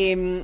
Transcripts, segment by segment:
Em,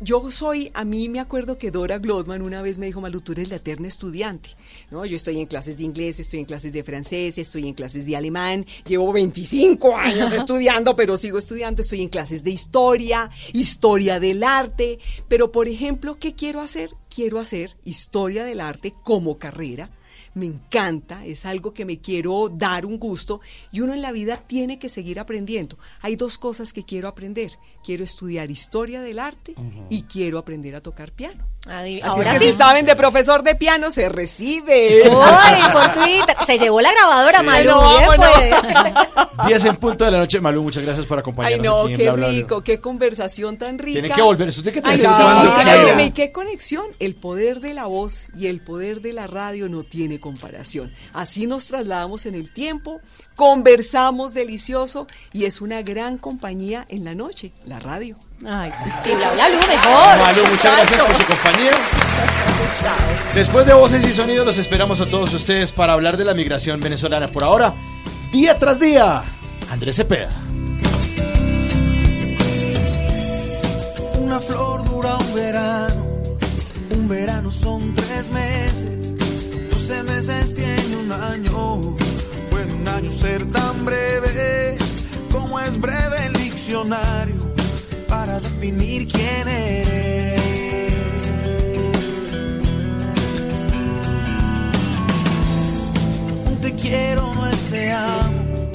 yo soy, a mí me acuerdo que Dora Glotman una vez me dijo, Malu, tú eres la eterna estudiante. ¿no? Yo estoy en clases de inglés, estoy en clases de francés, estoy en clases de alemán, llevo 25 años estudiando, pero sigo estudiando, estoy en clases de historia, historia del arte, pero por ejemplo, ¿qué quiero hacer? Quiero hacer historia del arte como carrera me encanta, es algo que me quiero dar un gusto y uno en la vida tiene que seguir aprendiendo. Hay dos cosas que quiero aprender. Quiero estudiar historia del arte y quiero aprender a tocar piano. Así Ahora es que sí. si saben de profesor de piano, se recibe. Ay, por Twitter. Se llevó la grabadora, Malu. Pero bien, vámonos. pues. 10 en punto de la noche, Malú, muchas gracias por Ay, acompañarnos no, aquí en qué Bla, Bla, Bla. rico, qué conversación tan rica. Tiene que volver, usted tiene que Ay, sí, óyeme, y qué conexión. El poder de la voz y el poder de la radio no tiene comparación. Así nos trasladamos en el tiempo, conversamos delicioso y es una gran compañía en la noche, la radio. Ay, y bla, bla, bla, mejor. Malú, muchas gracias por su compañía. Después de voces y sonidos, los esperamos a todos ustedes para hablar de la migración venezolana. Por ahora, día tras día, Andrés Cepeda. Una flor dura un verano, un verano son tres meses, doce meses tiene un año. Puede un año ser tan breve como es breve el diccionario para definir quién eres. Te quiero no es te amo,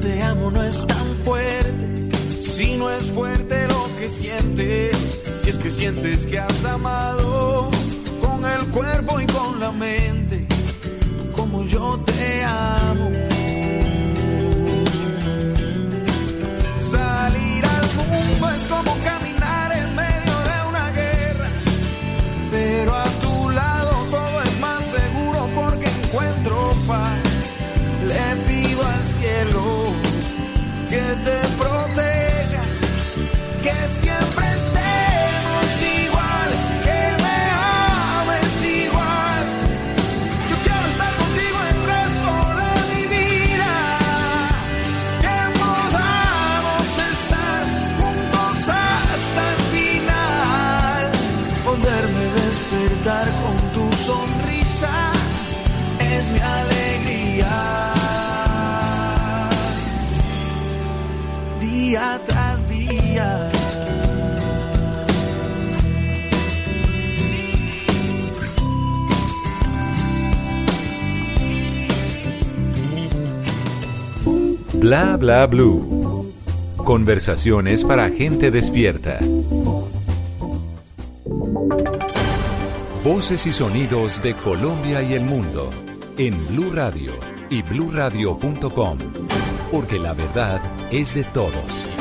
te amo no es tan fuerte. Si no es fuerte lo que sientes, si es que sientes que has amado con el cuerpo y con la mente, como yo te amo. Salir Bla bla blue. Conversaciones para gente despierta. Voces y sonidos de Colombia y el mundo en Blue Radio y bluradio.com, porque la verdad es de todos.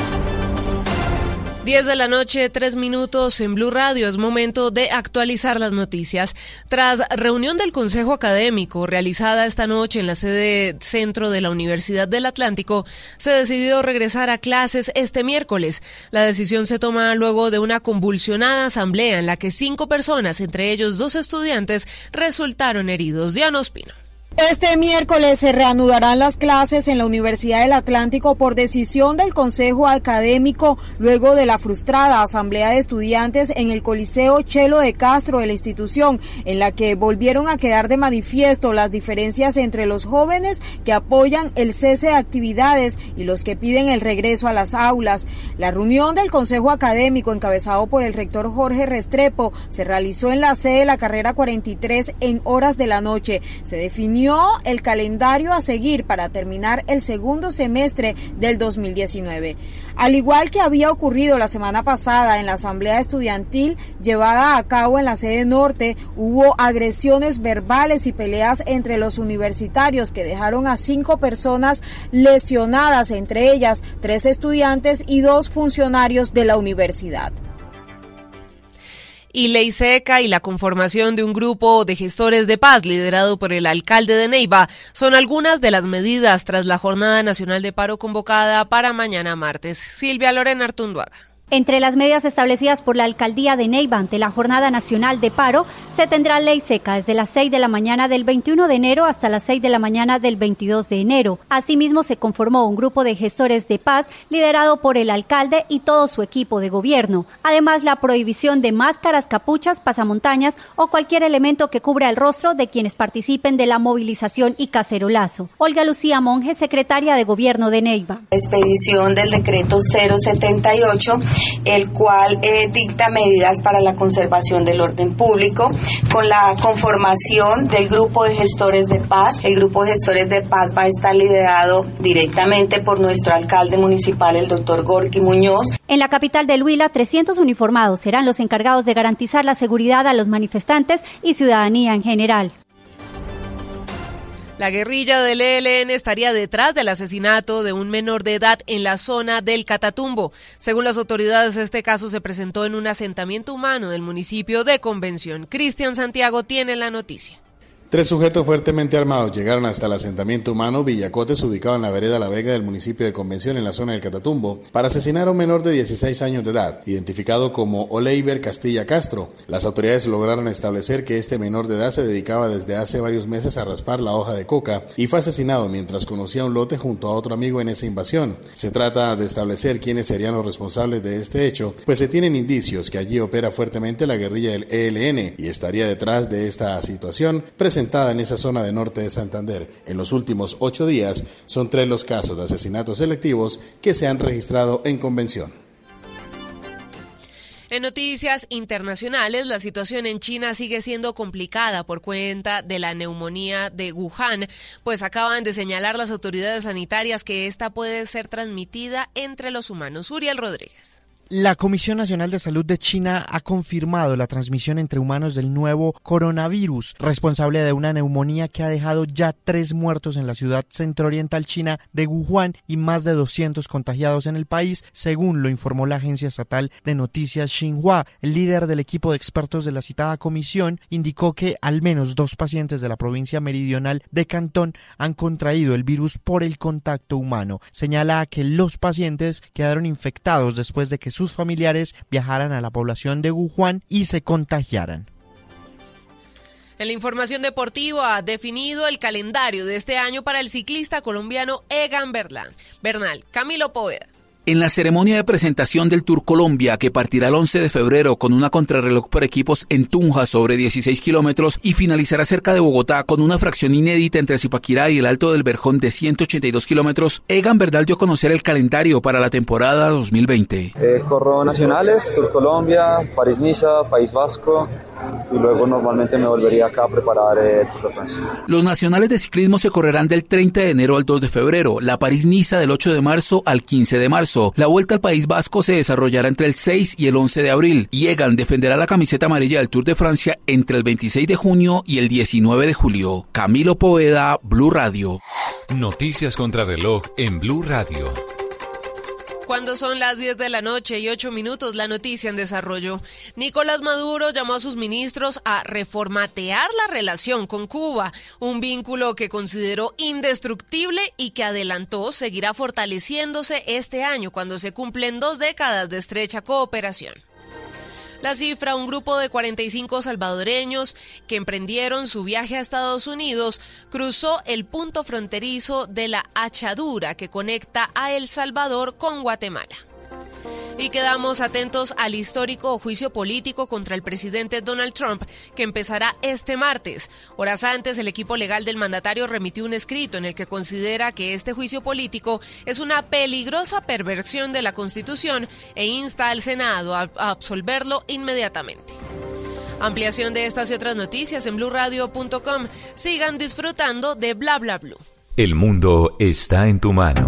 10 de la noche, 3 minutos en Blue Radio. Es momento de actualizar las noticias. Tras reunión del Consejo Académico realizada esta noche en la sede centro de la Universidad del Atlántico, se decidió regresar a clases este miércoles. La decisión se toma luego de una convulsionada asamblea en la que cinco personas, entre ellos dos estudiantes, resultaron heridos. Diana Ospino. Este miércoles se reanudarán las clases en la Universidad del Atlántico por decisión del Consejo Académico luego de la frustrada asamblea de estudiantes en el Coliseo Chelo de Castro de la institución, en la que volvieron a quedar de manifiesto las diferencias entre los jóvenes que apoyan el cese de actividades y los que piden el regreso a las aulas. La reunión del Consejo Académico encabezado por el rector Jorge Restrepo se realizó en la sede de la carrera 43 en horas de la noche. Se definió el calendario a seguir para terminar el segundo semestre del 2019. Al igual que había ocurrido la semana pasada en la asamblea estudiantil llevada a cabo en la sede norte, hubo agresiones verbales y peleas entre los universitarios que dejaron a cinco personas lesionadas, entre ellas tres estudiantes y dos funcionarios de la universidad y ley seca y la conformación de un grupo de gestores de paz liderado por el alcalde de Neiva son algunas de las medidas tras la Jornada Nacional de Paro convocada para mañana martes. Silvia Lorena Artunduaga. Entre las medidas establecidas por la alcaldía de Neiva ante la Jornada Nacional de Paro, se tendrá ley seca desde las 6 de la mañana del 21 de enero hasta las 6 de la mañana del 22 de enero. Asimismo, se conformó un grupo de gestores de paz liderado por el alcalde y todo su equipo de gobierno. Además, la prohibición de máscaras, capuchas, pasamontañas o cualquier elemento que cubra el rostro de quienes participen de la movilización y cacerolazo. Olga Lucía Monge, secretaria de Gobierno de Neiva. Expedición del decreto 078 el cual eh, dicta medidas para la conservación del orden público, con la conformación del grupo de gestores de paz. El grupo de gestores de paz va a estar liderado directamente por nuestro alcalde municipal, el doctor Gorky Muñoz. En la capital del Huila, 300 uniformados serán los encargados de garantizar la seguridad a los manifestantes y ciudadanía en general. La guerrilla del ELN estaría detrás del asesinato de un menor de edad en la zona del Catatumbo. Según las autoridades, este caso se presentó en un asentamiento humano del municipio de Convención. Cristian Santiago tiene la noticia. Tres sujetos fuertemente armados llegaron hasta el asentamiento humano Villacotes, ubicado en la vereda La Vega del municipio de Convención, en la zona del Catatumbo, para asesinar a un menor de 16 años de edad, identificado como Oleiber Castilla Castro. Las autoridades lograron establecer que este menor de edad se dedicaba desde hace varios meses a raspar la hoja de coca y fue asesinado mientras conocía un lote junto a otro amigo en esa invasión. Se trata de establecer quiénes serían los responsables de este hecho, pues se tienen indicios que allí opera fuertemente la guerrilla del ELN y estaría detrás de esta situación en esa zona de norte de Santander. En los últimos ocho días son tres los casos de asesinatos selectivos que se han registrado en convención. En noticias internacionales, la situación en China sigue siendo complicada por cuenta de la neumonía de Wuhan, pues acaban de señalar las autoridades sanitarias que esta puede ser transmitida entre los humanos. Uriel Rodríguez. La Comisión Nacional de Salud de China ha confirmado la transmisión entre humanos del nuevo coronavirus, responsable de una neumonía que ha dejado ya tres muertos en la ciudad centrooriental china de Wuhan y más de 200 contagiados en el país, según lo informó la agencia estatal de noticias Xinhua. El líder del equipo de expertos de la citada comisión indicó que al menos dos pacientes de la provincia meridional de Cantón han contraído el virus por el contacto humano. Señala que los pacientes quedaron infectados después de que sus familiares viajaran a la población de Wuhan y se contagiaran. En la información deportiva ha definido el calendario de este año para el ciclista colombiano Egan Bernal. Bernal, Camilo Poveda. En la ceremonia de presentación del Tour Colombia, que partirá el 11 de febrero con una contrarreloj por equipos en Tunja sobre 16 kilómetros y finalizará cerca de Bogotá con una fracción inédita entre Zipaquirá y el Alto del Verjón de 182 kilómetros, Egan Verdal dio a conocer el calendario para la temporada 2020. Eh, corro nacionales, Tour Colombia, París-Niza, País Vasco, y luego normalmente me volvería acá a preparar eh, Tour de Francia. Los nacionales de ciclismo se correrán del 30 de enero al 2 de febrero, la París-Niza del 8 de marzo al 15 de marzo la Vuelta al País Vasco se desarrollará entre el 6 y el 11 de abril y Egan defenderá la camiseta amarilla del Tour de Francia entre el 26 de junio y el 19 de julio. Camilo Poveda, Blue Radio. Noticias contra reloj en Blue Radio. Cuando son las 10 de la noche y 8 minutos, la noticia en desarrollo. Nicolás Maduro llamó a sus ministros a reformatear la relación con Cuba, un vínculo que consideró indestructible y que adelantó seguirá fortaleciéndose este año cuando se cumplen dos décadas de estrecha cooperación. La cifra, un grupo de 45 salvadoreños que emprendieron su viaje a Estados Unidos, cruzó el punto fronterizo de la Hachadura que conecta a El Salvador con Guatemala. Y quedamos atentos al histórico juicio político contra el presidente Donald Trump, que empezará este martes. Horas antes, el equipo legal del mandatario remitió un escrito en el que considera que este juicio político es una peligrosa perversión de la Constitución e insta al Senado a absolverlo inmediatamente. Ampliación de estas y otras noticias en blurradio.com. Sigan disfrutando de Bla Bla Blue. El mundo está en tu mano.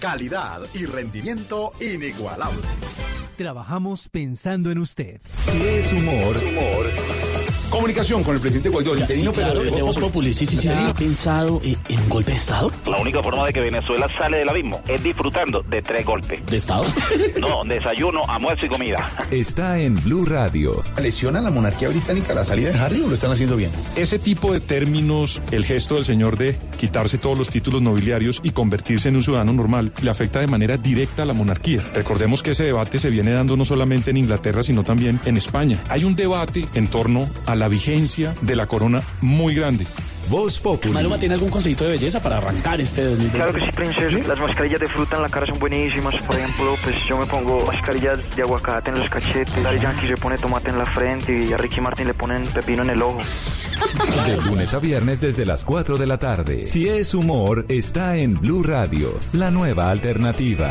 Calidad y rendimiento inigualable. Trabajamos pensando en usted. Si es humor, humor. Comunicación con el presidente Guaidó, el interino, claro, pero de Voz Populi. Sí, sí, sí. ¿Ha pensado en un golpe de Estado? La única forma de que Venezuela sale del abismo es disfrutando de tres golpes. ¿De Estado? No, desayuno, almuerzo y comida. Está en Blue Radio. ¿Lesiona la monarquía británica la salida de Harry o lo están haciendo bien? Ese tipo de términos, el gesto del señor de quitarse todos los títulos nobiliarios y convertirse en un ciudadano normal, le afecta de manera directa a la monarquía. Recordemos que ese debate se viene dando no solamente en Inglaterra, sino también en España. Hay un debate en torno a la vigencia de la corona muy grande. Voz Populi. Maluma tiene algún consejito de belleza para arrancar este 2020. Claro que sí, princesa. Las mascarillas de fruta en la cara son buenísimas. Por ejemplo, pues yo me pongo mascarillas de aguacate en los cachetes. Daddy Yankee se pone tomate en la frente y a Ricky Martin le ponen pepino en el ojo. De lunes a viernes desde las 4 de la tarde. Si es humor, está en Blue Radio, la nueva alternativa.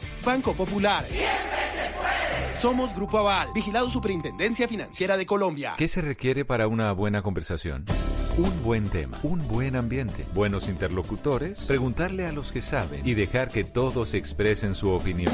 Banco Popular. Siempre se puede. Somos Grupo Aval, vigilado Superintendencia Financiera de Colombia. ¿Qué se requiere para una buena conversación? Un buen tema, un buen ambiente, buenos interlocutores, preguntarle a los que saben y dejar que todos expresen su opinión.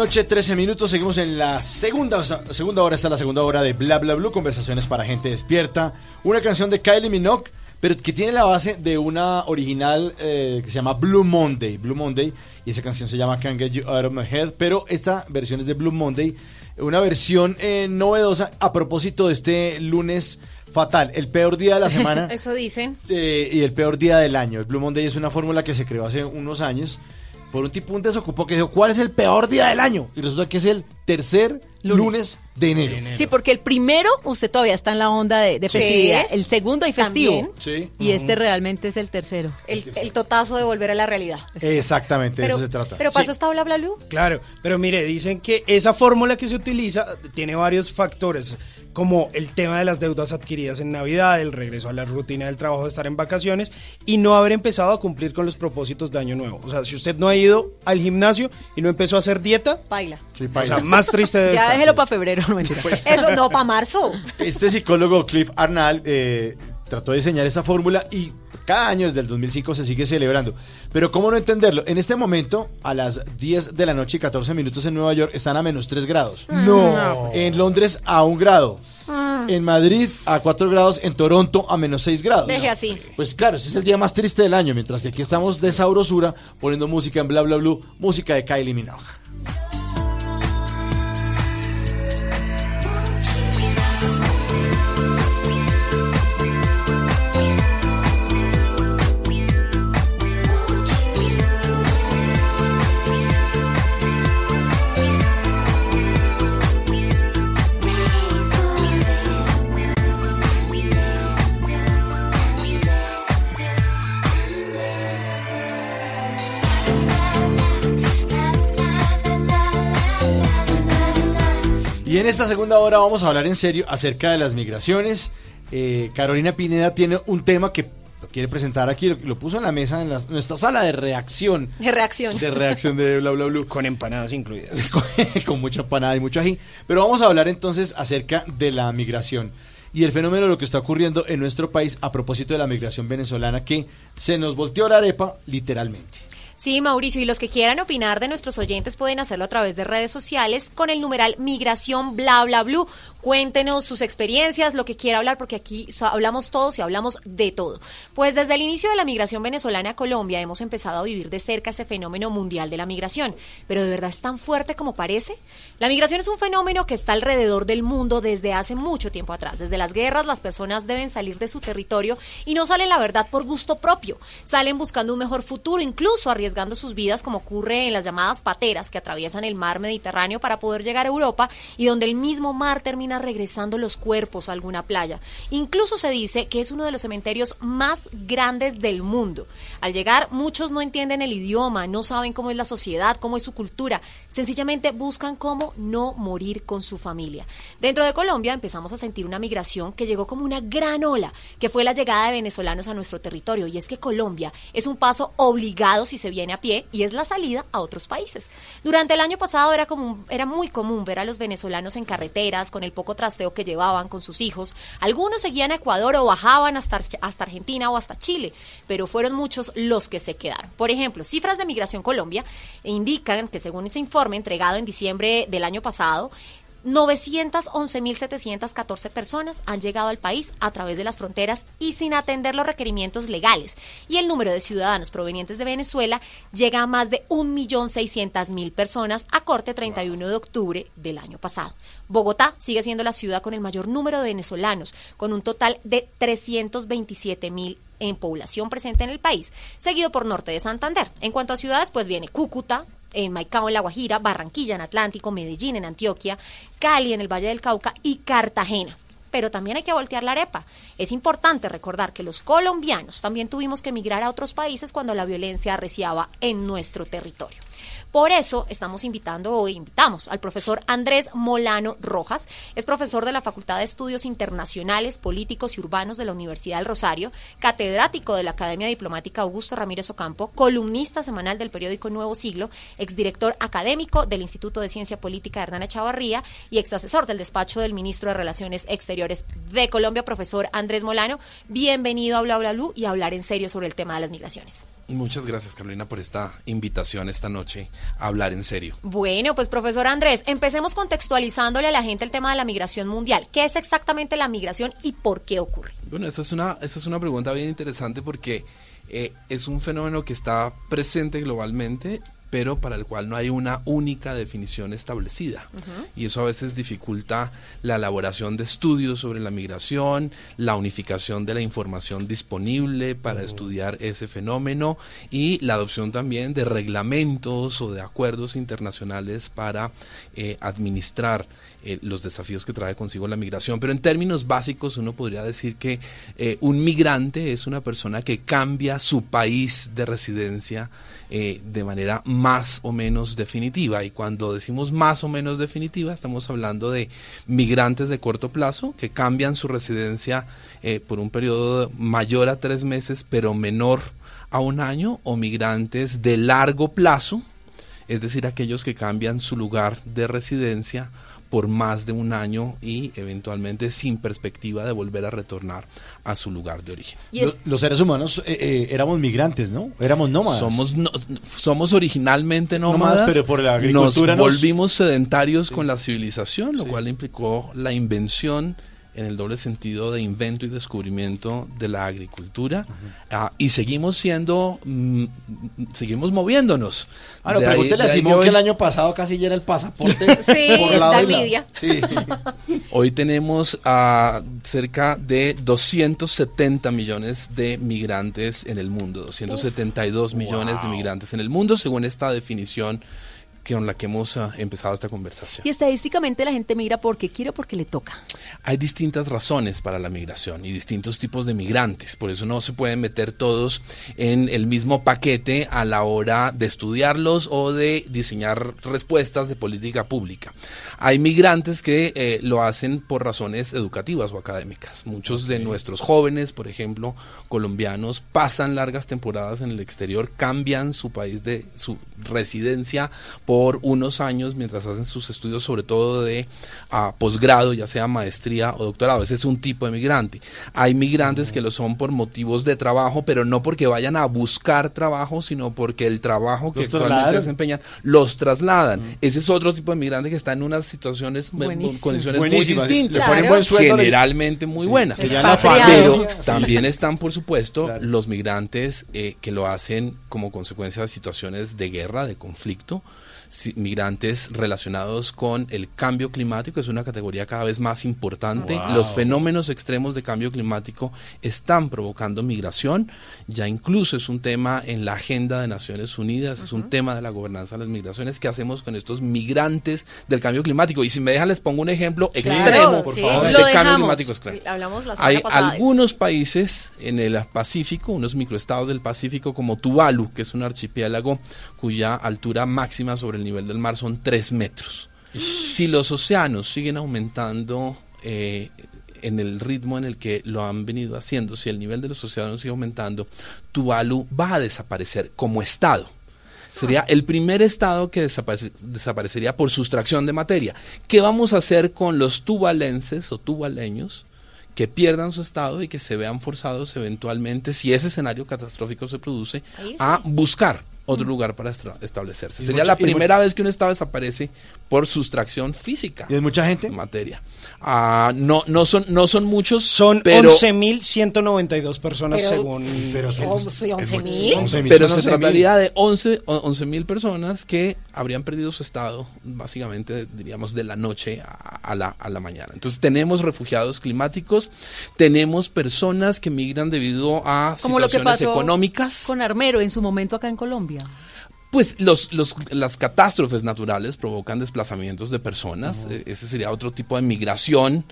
Noche, 13 minutos. Seguimos en la segunda, segunda hora. Está la segunda hora de Bla Bla Blue. Conversaciones para gente despierta. Una canción de Kylie Minogue, pero que tiene la base de una original eh, que se llama Blue Monday. Blue Monday. Y esa canción se llama Can't Get You Out of My Head. Pero esta versión es de Blue Monday. Una versión eh, novedosa a propósito de este lunes fatal. El peor día de la semana. Eso dice. eh, y el peor día del año. El Blue Monday es una fórmula que se creó hace unos años por un tipo, un desocupo que dijo, ¿cuál es el peor día del año? Y resulta que es el tercer lunes, de, enero. Sí, porque el primero usted todavía está en la onda de, de Sí. festividad. El segundo hay festivo. Sí. Y este realmente es el tercero. El, el totazo de volver a la realidad. Exactamente, de Pero, eso se trata. pero pasó Sí. esta bla bla bla. Claro, pero mire, dicen que esa fórmula que se utiliza tiene varios factores, como el tema de las deudas adquiridas en Navidad, el regreso a la rutina del trabajo de estar en vacaciones y no haber empezado a cumplir con los propósitos de Año Nuevo. O sea, si usted no ha ido al gimnasio y no empezó a hacer dieta, Baila. Sí, o sea, más triste debe Ya estar. déjelo para febrero, no mentira. Eso no, para marzo. Este psicólogo Cliff Arnall eh, trató de diseñar esta fórmula y cada año desde el 2005 se sigue celebrando. Pero ¿cómo no entenderlo? En este momento, a las 10 de la noche y 14 minutos en Nueva York, están a menos 3 grados. No. En Londres a 1 grado. En Madrid a 4 grados. En Toronto a menos 6 grados. Deje así. Pues claro, ese es el día más triste del año, mientras que aquí estamos de sabrosura poniendo música en Bla Bla Blue, música de Kylie Minogue. Y en esta segunda hora vamos a hablar en serio acerca de las migraciones. Eh, Carolina Pineda tiene un tema que lo quiere presentar aquí, lo, lo puso en la mesa en la- nuestra sala de reacción. De reacción. De reacción de Bla Bla Blue. Con empanadas incluidas. con, con mucha empanada y mucho ají. Pero vamos a hablar entonces acerca de la migración y el fenómeno de lo que está ocurriendo en nuestro país a propósito de la migración venezolana que se nos volteó la arepa literalmente. Sí, Mauricio, y los que quieran opinar de nuestros oyentes pueden hacerlo a través de redes sociales con el numeral migración bla bla blue. Cuéntenos sus experiencias, lo que quiera hablar, porque aquí hablamos todos y hablamos de todo. Pues desde el inicio de la migración venezolana a Colombia hemos empezado a vivir de cerca ese fenómeno mundial de la migración. Pero ¿de verdad es tan fuerte como parece? La migración es un fenómeno que está alrededor del mundo desde hace mucho tiempo atrás. Desde las guerras las personas deben salir de su territorio y no salen la verdad por gusto propio. Salen buscando un mejor futuro, incluso arriesgando sus vidas como ocurre en las llamadas pateras que atraviesan el mar Mediterráneo para poder llegar a Europa y donde el mismo mar termina regresando los cuerpos a alguna playa. Incluso se dice que es uno de los cementerios más grandes del mundo. Al llegar muchos no entienden el idioma, no saben cómo es la sociedad, cómo es su cultura, sencillamente buscan cómo no morir con su familia. Dentro de Colombia empezamos a sentir una migración que llegó como una gran ola, que fue la llegada de venezolanos a nuestro territorio. Y es que Colombia es un paso obligado si se viene a pie y es la salida a otros países. Durante el año pasado era, común, era muy común ver a los venezolanos en carreteras con el poco trasteo que llevaban con sus hijos. Algunos seguían a Ecuador o bajaban hasta, hasta Argentina o hasta Chile, pero fueron muchos los que se quedaron. Por ejemplo, cifras de Migración Colombia indican que según ese informe entregado en diciembre del año pasado, 911.714 personas han llegado al país a través de las fronteras y sin atender los requerimientos legales. Y el número de ciudadanos provenientes de Venezuela llega a más de 1.600.000 personas a corte 31 de octubre del año pasado. Bogotá sigue siendo la ciudad con el mayor número de venezolanos, con un total de 327.000 en población presente en el país, seguido por Norte de Santander. En cuanto a ciudades, pues viene Cúcuta, en Maicao, en La Guajira, Barranquilla, en Atlántico, Medellín, en Antioquia, Cali, en el Valle del Cauca y Cartagena. Pero también hay que voltear la arepa. Es importante recordar que los colombianos también tuvimos que emigrar a otros países cuando la violencia arreciaba en nuestro territorio. Por eso estamos invitando hoy, invitamos al profesor Andrés Molano Rojas, es profesor de la Facultad de Estudios Internacionales, Políticos y Urbanos de la Universidad del Rosario, catedrático de la Academia Diplomática Augusto Ramírez Ocampo, columnista semanal del periódico Nuevo Siglo, exdirector académico del Instituto de Ciencia Política Hernán Echavarría y exasesor del despacho del ministro de Relaciones Exteriores de Colombia, profesor Andrés Molano. Bienvenido a Bla Bla y a hablar en serio sobre el tema de las migraciones. Muchas gracias Carolina por esta invitación esta noche a hablar en serio. Bueno, pues profesor Andrés, empecemos contextualizándole a la gente el tema de la migración mundial. ¿Qué es exactamente la migración y por qué ocurre? Bueno, esta es una, esta es una pregunta bien interesante porque eh, es un fenómeno que está presente globalmente pero para el cual no hay una única definición establecida. Y eso a veces dificulta la elaboración de estudios sobre la migración, la unificación de la información disponible para estudiar ese fenómeno y la adopción también de reglamentos o de acuerdos internacionales para eh, administrar eh, los desafíos que trae consigo la migración. Pero en términos básicos uno podría decir que eh, un migrante es una persona que cambia su país de residencia eh, de manera más o menos definitiva. Y cuando decimos más o menos definitiva, estamos hablando de migrantes de corto plazo que cambian su residencia por un periodo mayor a tres meses, pero menor a un año, o migrantes de largo plazo, es decir, aquellos que cambian su lugar de residencia por más de un año y eventualmente sin perspectiva de volver a retornar a su lugar de origen. Los, los seres humanos eh, eh, éramos migrantes, ¿no? Éramos nómadas. Somos, no- somos originalmente nómadas, Nómadas, pero por la agricultura nos nos- volvimos sedentarios con la civilización, lo cual implicó la invención en el doble sentido de invento y descubrimiento de la agricultura Ah, y seguimos siendo mm, seguimos moviéndonos Ah, no, pregúntele a Simón hoy- que el año pasado casi ya era el pasaporte. Sí, por lado y lado. Sí. Hoy tenemos a cerca de 270 millones de migrantes en el mundo, 272 millones de migrantes en el mundo, según esta definición con la que hemos ah, empezado esta conversación. Y estadísticamente la gente migra porque quiere o porque le toca. Hay distintas razones para la migración y distintos tipos de migrantes, por eso no se pueden meter todos en el mismo paquete a la hora de estudiarlos o de diseñar respuestas de política pública. Hay migrantes que eh, lo hacen por razones educativas o académicas. Muchos de nuestros jóvenes, por ejemplo, colombianos, pasan largas temporadas en el exterior, cambian su país de su residencia por unos años mientras hacen sus estudios, sobre todo de ah, posgrado, ya sea maestría o doctorado. Ese es un tipo de migrante. Hay migrantes que lo son por motivos de trabajo, pero no porque vayan a buscar trabajo, sino porque el trabajo que Los actualmente trasladan. desempeñan los trasladan. Ese es otro tipo de migrante que está en unas situaciones, Buenísimo. condiciones muy distintas. Buen Generalmente muy buenas. Pero también están, por supuesto, los migrantes eh, que lo hacen como consecuencia de situaciones de guerra, de conflicto. Migrantes relacionados con el cambio climático es una categoría cada vez más importante. Wow. Los fenómenos extremos de cambio climático están provocando migración. Ya incluso es un tema en la agenda de Naciones Unidas, es un tema de la gobernanza de las migraciones. ¿Qué hacemos con estos migrantes del cambio climático? Y si me dejan les pongo un ejemplo extremo, por sí, favor, de cambio climático extremo. Hablamos la semana Hay pasada de eso. algunos países en el Pacífico, unos microestados del Pacífico como Tuvalu, que es un archipiélago cuya altura máxima sobre el nivel del mar son 3 metros. Si los océanos siguen aumentando eh, en el ritmo en el que lo han venido haciendo, si el nivel de los océanos sigue aumentando, Tuvalu va a desaparecer como estado. Sería el primer estado que desaparece- desaparecería por sustracción de materia. ¿Qué vamos a hacer con los tuvalenses o tuvaleños que pierdan su estado y que se vean forzados eventualmente, si ese escenario catastrófico se produce, a buscar otro lugar para establecerse? Y Sería mucha- la primera vez que un estado desaparece por sustracción física. ¿Y es mucha gente? Materia. Ah, no, no son, no son muchos, Son pero 11.192 personas Pero- según... Pero son- Once- once mil. 11.000 Pero se 11.000. trataría de 11 o- mil personas que habrían perdido su estado, básicamente, diríamos, de la noche a, a la, a la mañana. Entonces, tenemos refugiados climáticos, tenemos personas que migran debido a Como lo que situaciones pasó económicas. con Armero en su momento acá en Colombia. Pues los, los- las catástrofes naturales provocan desplazamientos de personas. Eh, Ese sería otro tipo de migración.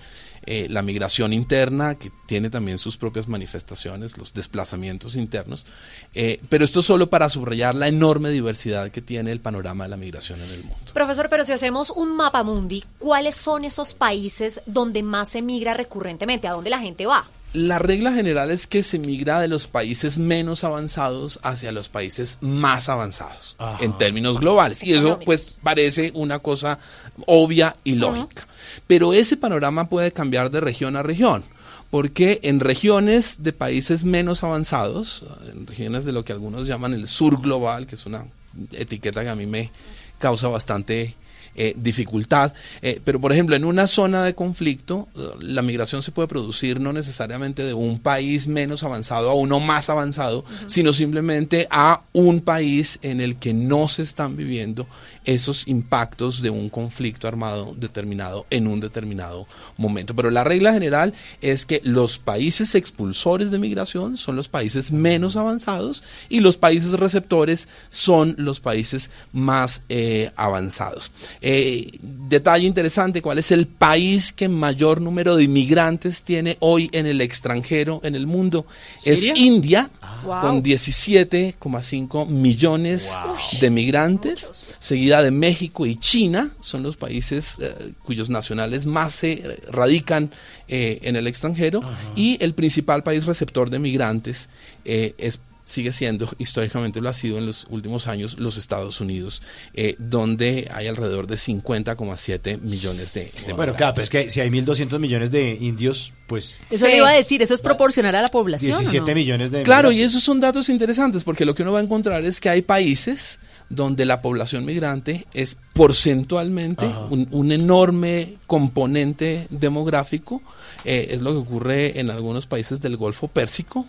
Eh, la migración interna, que tiene también sus propias manifestaciones, los desplazamientos internos. Eh, pero esto solo para subrayar la enorme diversidad que tiene el panorama de la migración en el mundo. Profesor, pero si hacemos un mapa mundi, ¿cuáles son esos países donde más se migra recurrentemente? ¿A dónde la gente va? La regla general es que se migra de los países menos avanzados hacia los países más avanzados en términos globales. Y eso pues parece una cosa obvia y lógica. Pero ese panorama puede cambiar de región a región. Porque en regiones de países menos avanzados, en regiones de lo que algunos llaman el sur global, que es una etiqueta que a mí me causa bastante eh, dificultad. Eh, pero, por ejemplo, en una zona de conflicto, eh, la migración se puede producir no necesariamente de un país menos avanzado a uno más avanzado, sino simplemente a un país en el que no se están viviendo esos impactos de un conflicto armado determinado en un determinado momento. Pero la regla general es que los países expulsores de migración son los países menos avanzados y los países receptores son los países más eh, avanzados. Eh, detalle interesante, ¿cuál es el país que mayor número de inmigrantes tiene hoy en el extranjero, en el mundo? ¿Siria? Es India, Wow. con 17,5 millones de migrantes, seguida de México y China, son los países eh, cuyos nacionales más se eh, radican eh, en el extranjero, y el principal país receptor de migrantes eh, es sigue siendo, históricamente lo ha sido en los últimos años, los Estados Unidos, eh, donde hay alrededor de 50,7 millones de, de Bueno, claro, es que si hay 1.200 millones de indios, pues... Eso le iba a decir, ¿eso es proporcional a la población? o 17 no? millones de... Claro, y esos son datos interesantes porque lo que uno va a encontrar es que hay países donde la población migrante es porcentualmente un enorme componente demográfico. Eh, es lo que ocurre en algunos países del Golfo Pérsico,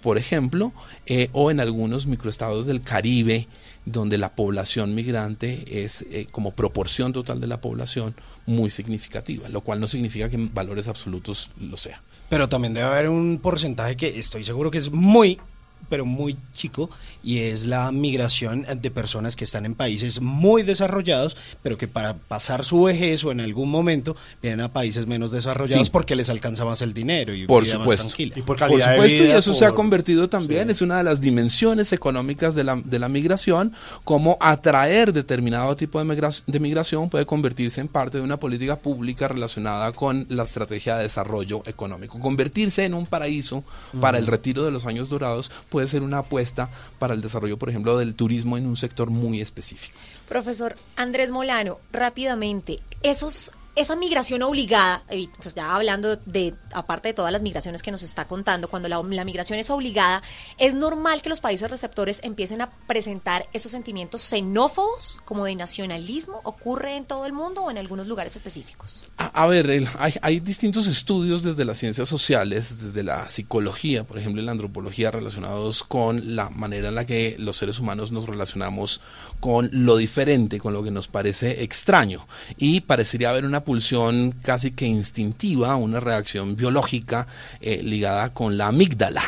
por ejemplo, eh, o en algunos microestados del Caribe, donde la población migrante es eh, como proporción total de la población muy significativa, lo cual no significa que en valores absolutos lo sea. Pero también debe haber un porcentaje que estoy seguro que es muy, pero muy chico, y es la migración de personas que están en países muy desarrollados, pero que para pasar su vejez o en algún momento vienen a países menos desarrollados Sí. porque les alcanza más el dinero y Por vida más supuesto. tranquila. por supuesto, y eso se ha convertido también, es una de las dimensiones económicas de la, de la migración, como atraer determinado tipo de, migra- de migración puede convertirse en parte de una política pública relacionada con la estrategia de desarrollo económico. Convertirse en un paraíso para el retiro de los años dorados puede ser una apuesta para el desarrollo, por ejemplo, del turismo en un sector muy específico. Profesor Andrés Molano, rápidamente, esos, esa migración obligada, pues ya hablando de, aparte de todas las migraciones que nos está contando, cuando la, migración es obligada, ¿es normal que los países receptores empiecen a presentar esos sentimientos xenófobos, como de nacionalismo? ¿Ocurre en todo el mundo o en algunos lugares específicos? A, ver, hay, hay distintos estudios desde las ciencias sociales, desde la psicología, por ejemplo, y la antropología, relacionados con la manera en la que los seres humanos nos relacionamos con lo diferente, con lo que nos parece extraño. Y parecería haber una pulsión casi que instintiva, una reacción biológica eh, ligada con la amígdala.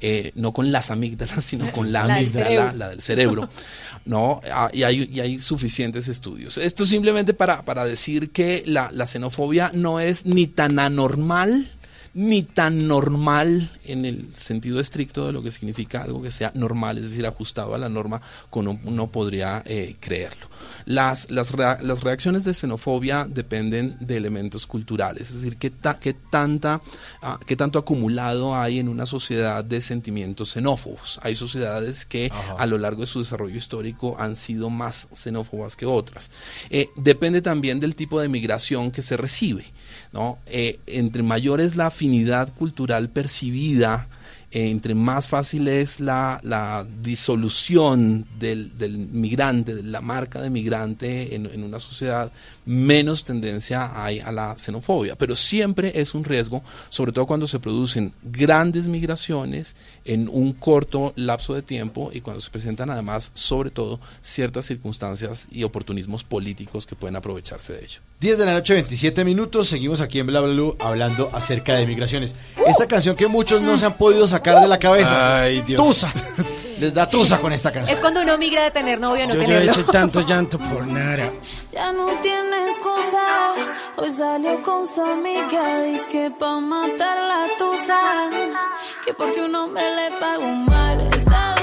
Eh, no con las amígdalas, sino con la, amígdala, la del cerebro. ¿no? Ah, y, hay, y hay suficientes estudios. Esto simplemente para, para decir que la, la xenofobia no es ni tan anormal ni tan normal en el sentido estricto de lo que significa algo que sea normal, es decir, ajustado a la norma, como uno podría eh, creerlo. Las, las, las reacciones de xenofobia dependen de elementos culturales, es decir, qué, ta- qué, tanta, ah, qué tanto acumulado hay en una sociedad de sentimientos xenófobos. Hay sociedades que a lo largo de su desarrollo histórico han sido más xenófobas que otras. Eh, depende también del tipo de migración que se recibe. ¿No? Eh, entre mayor es la afinidad cultural percibida, eh, entre más fácil es la, disolución del, migrante, de la marca de migrante en una sociedad, menos tendencia hay a la xenofobia. Pero siempre es un riesgo, sobre todo cuando se producen grandes migraciones en un corto lapso de tiempo y cuando se presentan además, sobre todo, ciertas circunstancias y oportunismos políticos que pueden aprovecharse de ello. 10 de la noche, 27 minutos. Seguimos aquí en Bla Bla Blue hablando acerca de migraciones. Esta canción que muchos no se han podido sacar de la cabeza. Ay, Dios. Tusa. Les da tusa con esta canción. Es cuando uno migra de tener novio no Yo tenerlo. hice tanto llanto por nada. Ya no tiene excusa. Hoy salió con su amiga. Dice que pa' matar la tusa. Que porque un hombre le pagó mal. Está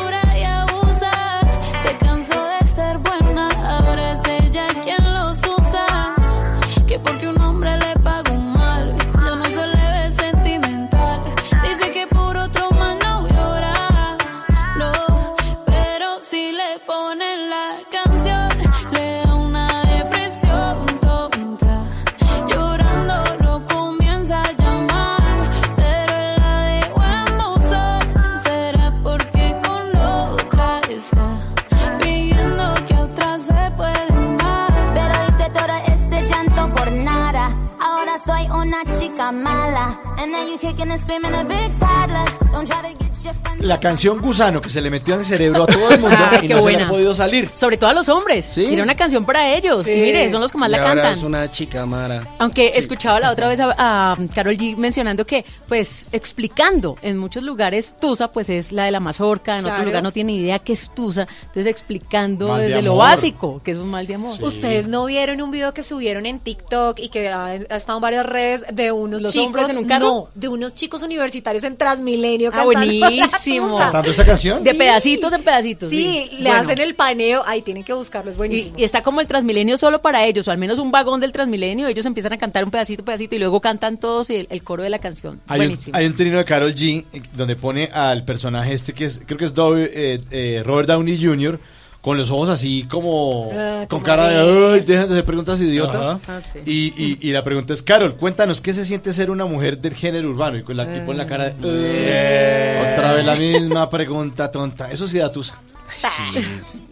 La canción Gusano que se le metió en el cerebro a todo el mundo Ay, y qué no se le buena. ha podido salir. Sobre todo a los hombres. Era una canción para ellos. Sí. Y mire, son los que más Y la ahora cantan. es una chica Mara. Aunque escuchaba la otra vez a, a Carol G mencionando que, pues, explicando en muchos lugares, Tusa, pues es la de la mazorca, en otro Claro. lugar no tiene ni idea qué es Tusa. Entonces, explicando Mal de desde lo amor. básico, que es un mal de amor. Ustedes no vieron un video que subieron en TikTok y que ha, ha estado en varias redes de unos ¿Los chicos, hombres en un carro? no, de unos chicos universitarios en Transmilenio Ah, cantando buenísimo. ¿Cantando esta canción? De pedacitos en pedacitos. Sí, Sí, le Bueno. hacen el paneo, ahí tienen que buscarlo, es buenísimo. Y, y está como el Transmilenio solo para ellos, o al menos un vagón del Transmilenio. Ellos empiezan a cantar un pedacito, pedacito, y luego cantan todos el, el coro de la canción. Hay un, Buenísimo. hay un trino de Carol G eh, donde pone al personaje este que es, creo que es eh, eh, Robert Downey Jr. con los ojos así como Ah, con cara de ay, de preguntas idiotas. Ah, sí. y, y, y la pregunta es, Carol, cuéntanos qué se siente ser una mujer del género urbano y con la que pone la cara de "Eh". otra vez la misma pregunta tonta. Eso sí da tusa.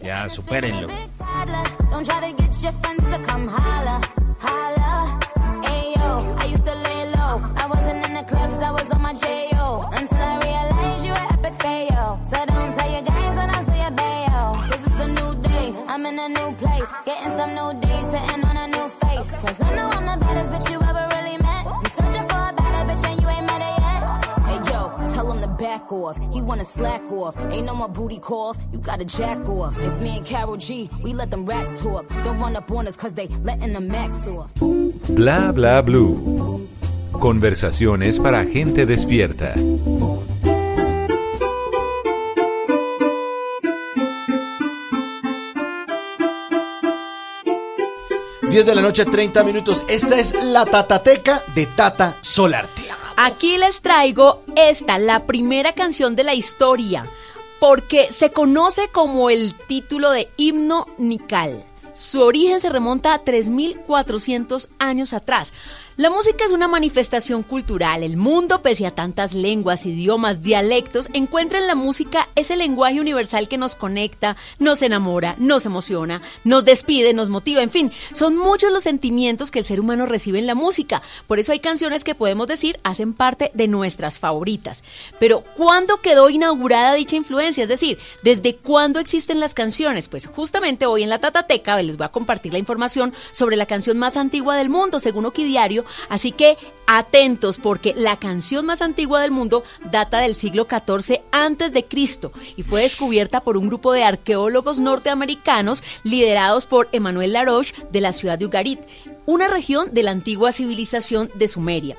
Ya, supérenlo. Back off. He wanna slack off. Ain't no more booty calls. You gotta jack off. It's me and Carol G. We let them racks talk. Don't run up on us cause they letting the max off. Bla bla blue. Conversaciones para gente despierta. 10 de la noche, 30 minutos. Esta es la Tatateca de Tata Solarte. Aquí les traigo esta, la primera canción de la historia, porque se conoce como el título de himno nical. Su origen se remonta a 3.400 años atrás. La música es una manifestación cultural. El mundo, pese a tantas lenguas, idiomas, dialectos, encuentra en la música ese lenguaje universal que nos conecta, nos enamora, nos emociona, nos despide, nos motiva, en fin, son muchos los sentimientos que el ser humano recibe en la música. Por eso hay canciones que podemos decir hacen parte de nuestras favoritas. Pero, ¿cuándo quedó inaugurada dicha influencia? Es decir, ¿desde cuándo existen las canciones? Pues justamente hoy en la Tatateca les voy a compartir la información sobre la canción más antigua del mundo, según Oquidiario. Así que atentos, porque la canción más antigua del mundo data del siglo XIV antes de Cristo y fue descubierta por un grupo de arqueólogos norteamericanos liderados por Emmanuel Laroche de la ciudad de Ugarit, una región de la antigua civilización de Sumeria.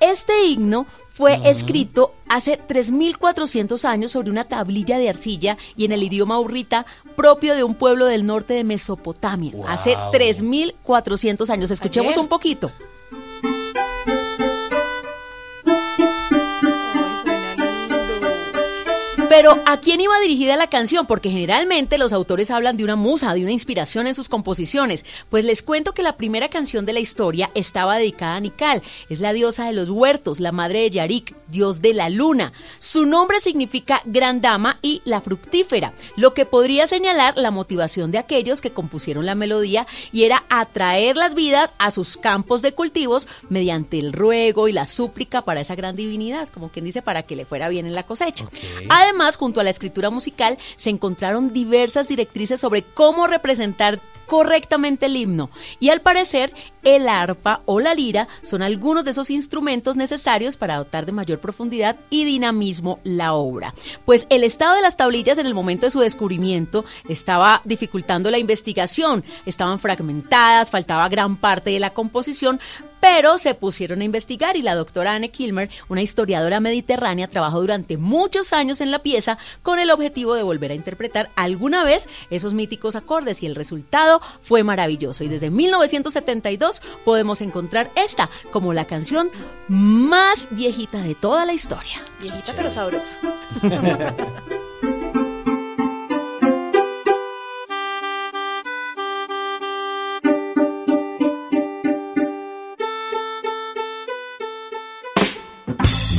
Este himno fue escrito hace 3.400 años sobre una tablilla de arcilla y en el idioma urrita propio de un pueblo del norte de Mesopotamia. Hace 3.400 años. Escuchemos Ayer. un poquito. Pero ¿a quién iba dirigida la canción? Porque generalmente los autores hablan de una musa, de una inspiración en sus composiciones. Pues les cuento que la primera canción de la historia estaba dedicada a Nikal. Es la diosa de los huertos, la madre de Yarik, dios de la luna. Su nombre significa gran dama y la fructífera, lo que podría señalar la motivación de aquellos que compusieron la melodía y era atraer las vidas a sus campos de cultivos mediante el ruego y la súplica para esa gran divinidad, como quien dice, para que le fuera bien en la cosecha. Además, junto a la escritura musical, se encontraron diversas directrices sobre cómo representar correctamente el himno. Y al parecer, el arpa o la lira son algunos de esos instrumentos necesarios para dotar de mayor profundidad y dinamismo la obra. Pues el estado de las tablillas en el momento de su descubrimiento estaba dificultando la investigación, estaban fragmentadas, faltaba gran parte de la composición, pero se pusieron a investigar y la doctora Anne Kilmer, una historiadora mediterránea, trabajó durante muchos años en la pieza con el objetivo de volver a interpretar alguna vez esos míticos acordes y el resultado fue maravilloso. Y desde 1972 podemos encontrar esta como la canción más viejita de toda la historia. Viejita pero sabrosa.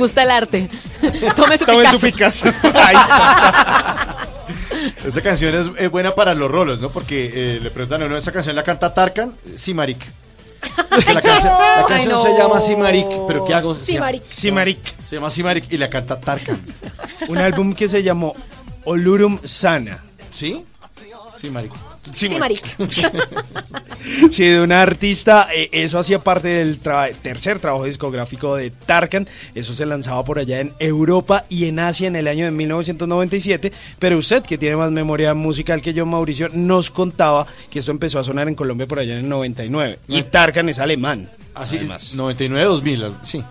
gusta el arte. Tome su Tome su Picasso. Picasso. Ahí está. Esta canción es, es buena para los rolos, ¿no? Porque eh, le preguntan a uno, ¿esta canción la canta Tarkan? Sí, maric. La canción, la Ay, canción no. se llama Simarik, pero ¿qué hago? Simarik. Simarik. Se llama Simarik y la canta Tarkan. Un álbum que se llamó Olurum Sana. ¿Sí? Simarik. Simarik. Sí, de una artista, eh, eso hacía parte del tra- tercer trabajo discográfico de Tarkan, eso se lanzaba por allá en Europa y en Asia en el año de 1997, pero usted que tiene más memoria musical que yo, Mauricio, nos contaba que esto empezó a sonar en Colombia por allá en el 99 y Tarkan es alemán. Así, además. 99, 2000, sí.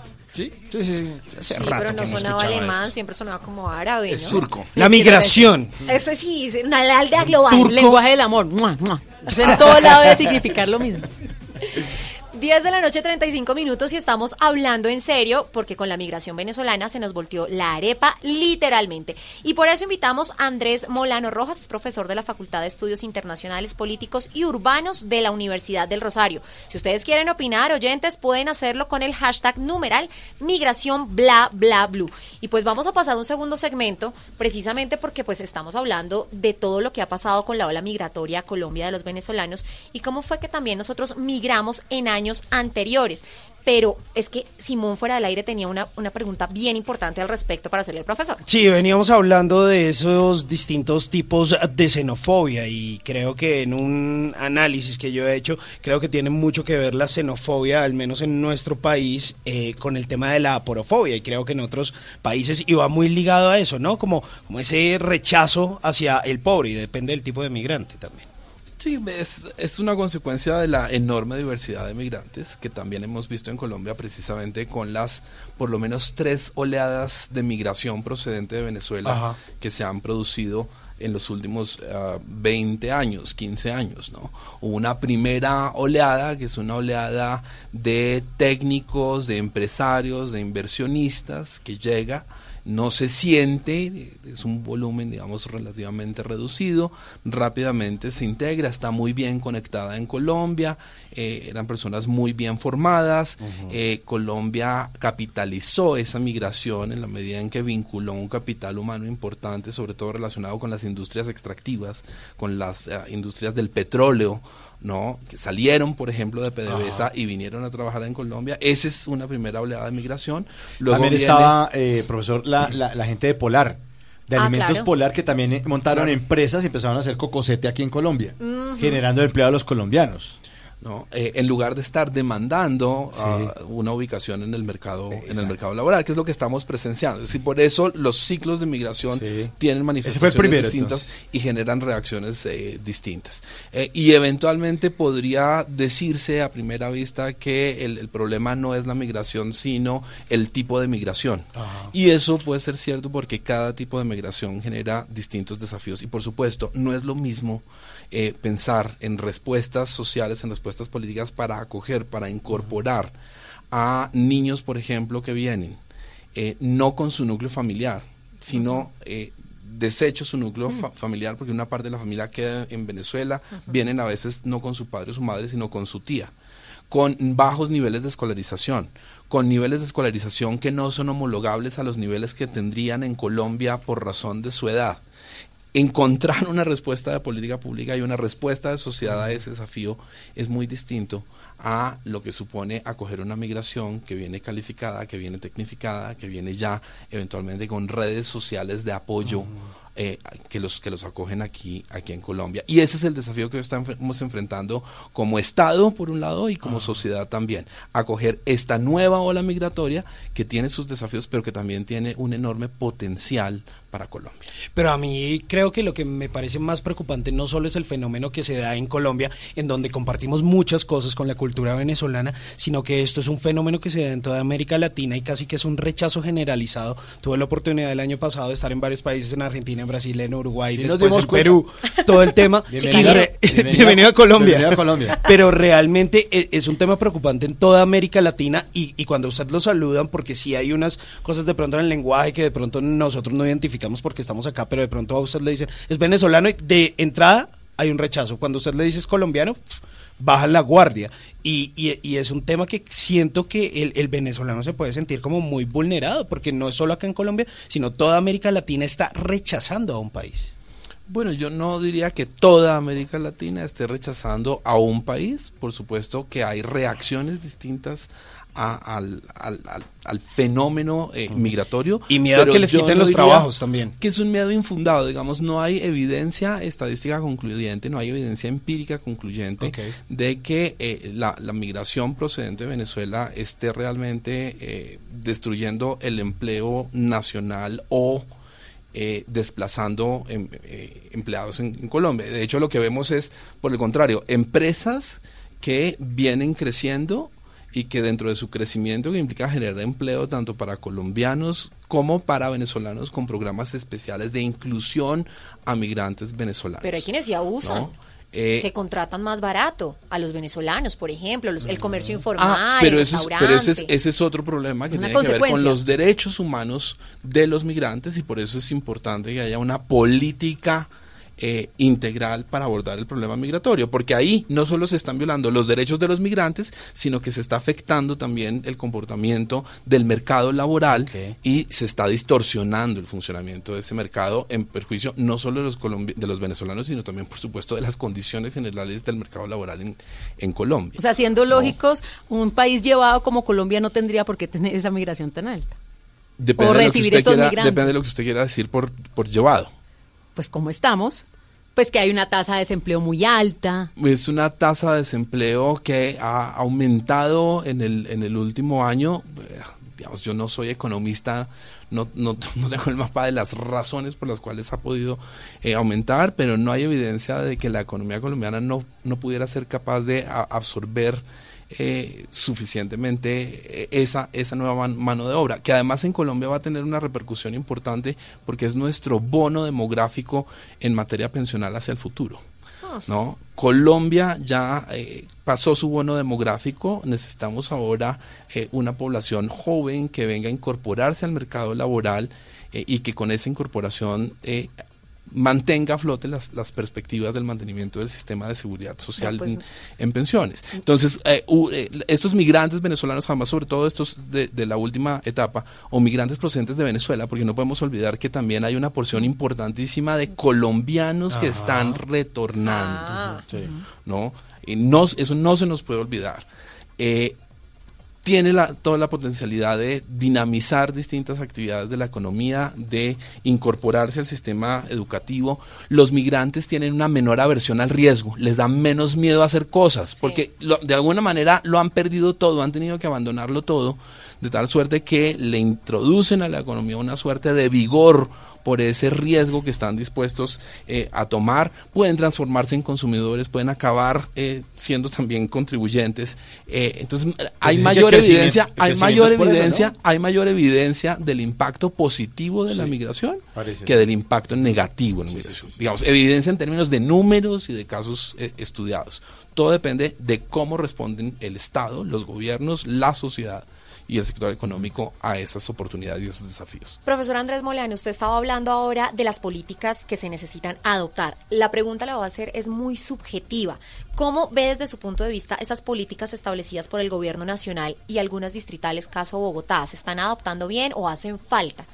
Sí, sí, sí. Hace Sí, rato pero no que no sonaba alemán, esto. siempre sonaba como árabe. Es ¿no? turco. La migración. Eso sí, es una aldea global. Lenguaje del amor. Mua, mua. Eso en todo lado debe significar lo mismo. 10 de la noche, 35 minutos y estamos hablando en serio porque con la migración venezolana se nos volteó la arepa literalmente. Y por eso invitamos a Andrés Molano Rojas, es profesor de la Facultad de Estudios Internacionales, Políticos y Urbanos de la Universidad del Rosario. Si ustedes quieren opinar, oyentes, pueden hacerlo con el hashtag numeral migración bla bla blue. Y pues vamos a pasar un segundo segmento precisamente porque pues estamos hablando de todo lo que ha pasado con la ola migratoria a Colombia de los venezolanos y cómo fue que también nosotros migramos en años anteriores. Pero es que Simón fuera del aire tenía una, una pregunta bien importante al respecto para hacerle al profesor. Sí, veníamos hablando de esos distintos tipos de xenofobia y creo que en un análisis que yo he hecho, creo que tiene mucho que ver la xenofobia, al menos en nuestro país, eh, con el tema de la aporofobia y creo que en otros países iba muy ligado a eso, ¿no? Como, como ese rechazo hacia el pobre y depende del tipo de migrante también. Sí, es, es una consecuencia de la enorme diversidad de migrantes que también hemos visto en Colombia precisamente con las por lo menos tres oleadas de migración procedente de Venezuela Ajá. que se han producido en los últimos ah, 20 años, 15 años, ¿no? Hubo una primera oleada, que es una oleada de técnicos, de empresarios, de inversionistas, que llega, no se siente, es un volumen, digamos, relativamente reducido, rápidamente se integra, está muy bien conectada en Colombia, eh, eran personas muy bien formadas, eh, Colombia capitalizó esa migración en la medida en que vinculó un capital humano importante, sobre todo relacionado con las industrias extractivas, con las eh, industrias del petróleo, ¿no? Que salieron, por ejemplo, de PDVSA y vinieron a trabajar en Colombia. Esa es una primera oleada de migración. Luego también viene- estaba, eh, profesor, la, la, la gente de Polar, de Ah, Alimentos claro. Polar, que también montaron Claro. empresas y empezaron a hacer cocosete aquí en Colombia, generando empleo a los colombianos. ¿No? Eh, en lugar de estar demandando Sí. ah, una ubicación en el mercado en el mercado laboral, que es lo que estamos presenciando. Es decir, por eso los ciclos de migración tienen manifestaciones primero, distintas y generan reacciones eh, distintas. Eh, y eventualmente podría decirse a primera vista que el, el problema no es la migración, sino el tipo de migración. Y eso puede ser cierto porque cada tipo de migración genera distintos desafíos. Y por supuesto, no es lo mismo eh, pensar en respuestas sociales, en respuestas políticas para acoger, para incorporar a niños, por ejemplo, que vienen eh, no con su núcleo familiar, sino eh, desecho su núcleo fa- familiar porque una parte de la familia queda en Venezuela, vienen a veces no con su padre o su madre, sino con su tía con bajos niveles de escolarización, con niveles de escolarización que no son homologables a los niveles que tendrían en Colombia por razón de su edad. Encontrar una respuesta de política pública y una respuesta de sociedad a ese desafío es muy distinto a lo que supone acoger una migración que viene calificada, que viene tecnificada, que viene ya eventualmente con redes sociales de apoyo eh, que los que los acogen aquí aquí en Colombia y ese es el desafío que estamos enfrentando como Estado por un lado y como sociedad también acoger esta nueva ola migratoria que tiene sus desafíos pero que también tiene un enorme potencial para Colombia. Pero a mí creo que lo que me parece más preocupante no solo es el fenómeno que se da en Colombia, en donde compartimos muchas cosas con la cultura venezolana, sino que esto es un fenómeno que se da en toda América Latina y casi que es un rechazo generalizado. Tuve la oportunidad el año pasado de estar en varios países, en Argentina, en Brasil, en Uruguay, Sí, después en Perú, todo el tema. Bienvenido. Y re- Bienvenido. bienvenido a Colombia. Bienvenido a Colombia. Pero realmente e- es un tema preocupante en toda América Latina y, y cuando usted lo saludan, porque sí hay unas cosas de pronto en el lenguaje que de pronto nosotros no identificamos porque estamos acá, pero de pronto a usted le dicen, es venezolano y de entrada hay un rechazo. Cuando usted le dice es colombiano, baja la guardia. Y, y- y es un tema que siento que el, el venezolano se puede sentir como muy vulnerado, porque no es solo acá en Colombia, sino toda América Latina está rechazando a un país. Bueno, yo no diría que toda América Latina esté rechazando a un país. Por supuesto que hay reacciones distintas a- al, al- al- al fenómeno eh, migratorio. Y miedo a que les quiten no los trabajos también. Que es un miedo infundado. Digamos, no hay evidencia estadística concluyente, no hay evidencia empírica concluyente de que eh, la, la migración procedente de Venezuela esté realmente eh, destruyendo el empleo nacional o eh, desplazando em- eh, empleados en, en Colombia. De hecho, lo que vemos es, por el contrario, empresas que vienen creciendo y que dentro de su crecimiento que implica generar empleo tanto para colombianos como para venezolanos con programas especiales de inclusión a migrantes venezolanos. Pero hay quienes ya usan. ¿no? Eh, que contratan más barato a los venezolanos, por ejemplo, los- el comercio informal, Ah, pero, eso es, pero ese, es, ese es otro problema que tiene que ver con los derechos humanos de los migrantes y por eso es importante que haya una política eh, integral para abordar el problema migratorio, porque ahí no solo se están violando los derechos de los migrantes, sino que se está afectando también el comportamiento del mercado laboral y se está distorsionando el funcionamiento de ese mercado en perjuicio no solo de los, colombi- de los venezolanos, sino también, por supuesto, de las condiciones generales del mercado laboral en, en Colombia. O sea, siendo lógicos, un país llevado como Colombia no tendría por qué tener esa migración tan alta. Depende, o de lo, que usted estos quiera, migrantes. depende de lo que usted quiera decir por, por llevado. Pues como estamos, pues que hay una tasa de desempleo muy alta. Es una tasa de desempleo que ha aumentado en el, en el último año. Yo no soy economista, no, no, no tengo el mapa de las razones por las cuales ha podido eh, aumentar, pero no hay evidencia de que la economía colombiana no, no pudiera ser capaz de absorber eh, suficientemente eh, esa, esa nueva man- mano de obra, que además en Colombia va a tener una repercusión importante porque es nuestro bono demográfico en materia pensional hacia el futuro. ¿no? Colombia ya eh, pasó su bono demográfico, necesitamos ahora eh, una población joven que venga a incorporarse al mercado laboral eh, y que con esa incorporación mantenga a flote las, las perspectivas del mantenimiento del sistema de seguridad social pues, en, en pensiones. Entonces, eh, u- eh, estos migrantes venezolanos, además sobre todo estos de, de la última etapa, o migrantes procedentes de Venezuela, porque no podemos olvidar que también hay una porción importantísima de colombianos que están retornando. Ah. Sí. ¿no? Y no, eso no se nos puede olvidar. Eh, tiene la- toda la potencialidad de dinamizar distintas actividades de la economía, de incorporarse al sistema educativo. Los migrantes tienen una menor aversión al riesgo, les da menos miedo a hacer cosas, porque lo- de alguna manera lo han perdido todo, han tenido que abandonarlo todo, de tal suerte que le introducen a la economía una suerte de vigor por ese riesgo que están dispuestos eh, a tomar, pueden transformarse en consumidores, pueden acabar eh, siendo también contribuyentes. Eh, entonces hay mayor evidencia, hay mayor eso, evidencia, ¿no? hay mayor evidencia del impacto positivo de la migración parece que del impacto negativo en la migración. Digamos, evidencia en términos de números y de casos eh, estudiados. Todo depende de cómo responden el Estado, los gobiernos, la sociedad y el sector económico a esas oportunidades y esos desafíos. Profesor Andrés Molano, usted estaba hablando ahora de las políticas que se necesitan adoptar. La pregunta la voy a hacer es muy subjetiva. ¿Cómo ve desde su punto de vista esas políticas establecidas por el gobierno nacional y algunas distritales, caso Bogotá? ¿Se están adoptando bien o hacen falta?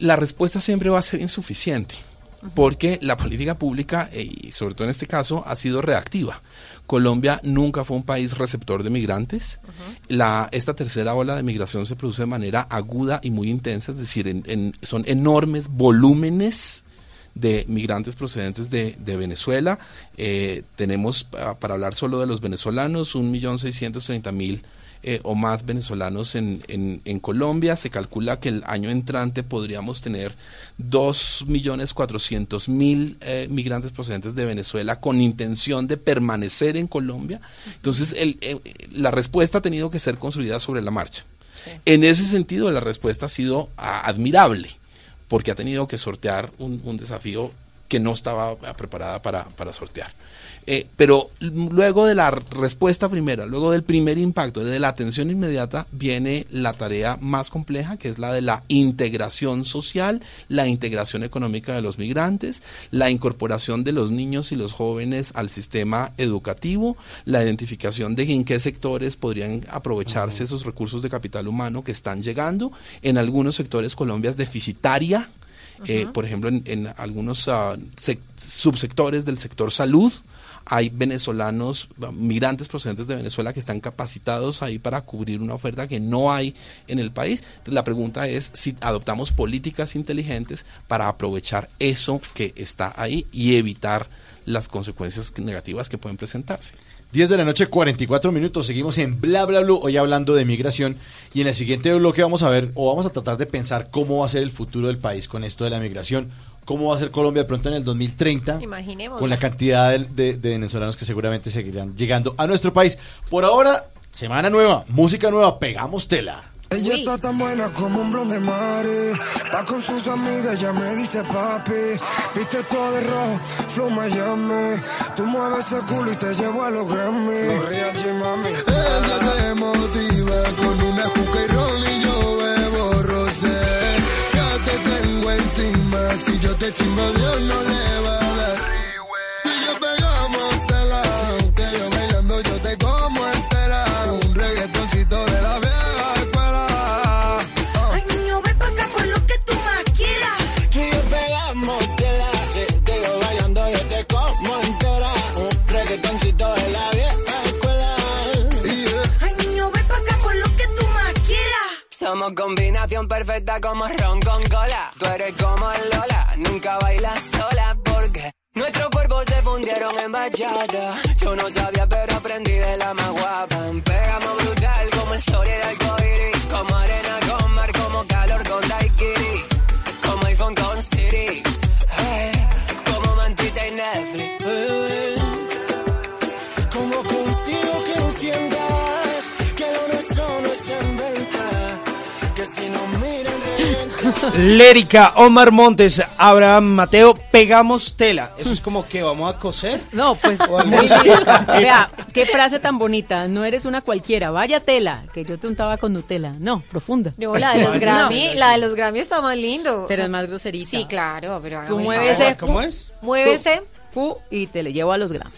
la respuesta siempre va a ser insuficiente, porque la política pública, eh, y sobre todo en este caso, ha sido reactiva. Colombia nunca fue un país receptor de migrantes. la, esta tercera ola de migración se produce de manera aguda y muy intensa, es decir, en- en- son enormes volúmenes de migrantes procedentes de, de Venezuela. Eh, tenemos, pa- para hablar solo de los venezolanos, 1.630.000 eh, o más venezolanos en, en, en Colombia. Se calcula que el año entrante podríamos tener 2.400.000 eh, migrantes procedentes de Venezuela con intención de permanecer en Colombia. Entonces, el, eh, la respuesta ha tenido que ser construida sobre la marcha. En ese sentido, la respuesta ha sido ah, admirable, porque ha tenido que sortear un, un desafío que no estaba ah, preparada para, para sortear. Eh, pero luego de la respuesta primera, luego del primer impacto, de la atención inmediata, viene la tarea más compleja, que es la de la integración social, la integración económica de los migrantes, la incorporación de los niños y los jóvenes al sistema educativo, la identificación de en qué sectores podrían aprovecharse esos recursos de capital humano que están llegando. En algunos sectores Colombia es deficitaria, eh, por ejemplo, en, en algunos sec- subsectores del sector salud, hay venezolanos, migrantes procedentes de Venezuela que están capacitados ahí para cubrir una oferta que no hay en el país. Entonces, la pregunta es si adoptamos políticas inteligentes para aprovechar eso que está ahí y evitar las consecuencias negativas que pueden presentarse. 10 de la noche, 44 minutos. Seguimos en Bla Bla hoy hablando de migración. Y en el siguiente bloque vamos a ver, o vamos a tratar de pensar cómo va a ser el futuro del país con esto de la migración. Cómo va a ser Colombia de pronto en el 2030. Imaginemos. Con la cantidad de, de- de venezolanos que seguramente seguirán llegando a nuestro país. Por ahora, semana nueva, música nueva, pegamos tela. Ella está tan buena como un blon de mare. Va con sus amigas, ya me dice papi. Viste todo de rojo, flow Miami. Tú mueves ese culo y te llevo a los Grammy. Los Real G, mami. Si yo te chingo Dios no le va a dar. Tú y yo pegamos tela. Que yo bailando yo te como entera. Un reggaetoncito de la vieja escuela. Ay, niño, ven pa' acá por lo que tú más quieras. Tú y yo pegamos tela. Si te veo bailando yo te como entera. Un reggaetoncito de la vieja escuela. Ay, niño, ven pa' acá por lo que tú más quieras. Somos combinación perfecta como ron con cola. Tú eres como Lola, nunca bailas sola porque nuestros cuerpos se fundieron en bachata. Yo no sabía, pero aprendí de la más guapa. Lérica, Omar Montes, Abraham Mateo, pegamos tela. Eso es como que vamos a coser. No, pues O muy bien. Vea, qué frase tan bonita. No eres una cualquiera. Vaya tela, que yo te untaba con Nutella. No, profunda. No, la de los No. Grammy, la de los Grammy está más lindo. Pero O sea, es más groserita. Sí, claro, pero Tú hágame mueves el favor. ese. Muévese. Fu, y te le llevo a los Grammy.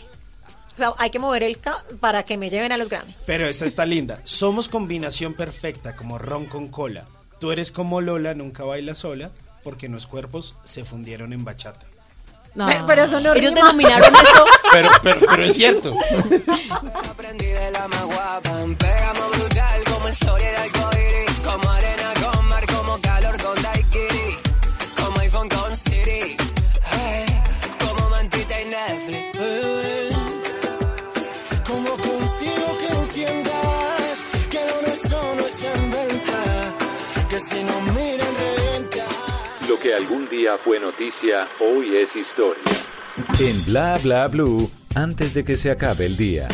O sea, hay que mover el ca para que me lleven a los Grammy. Pero esta está linda. Somos combinación perfecta, como ron con cola. Tú eres como Lola, nunca baila sola, porque los cuerpos se fundieron en bachata. No. Pero eso no Ellos rima. denominaron esto. Pero, pero, pero es cierto. Aprendí de la más guapa. Pegamos brutal como el sol y el arcoíris. Que algún día fue noticia, hoy es historia. En Bla Bla Blue, antes de que se acabe el día.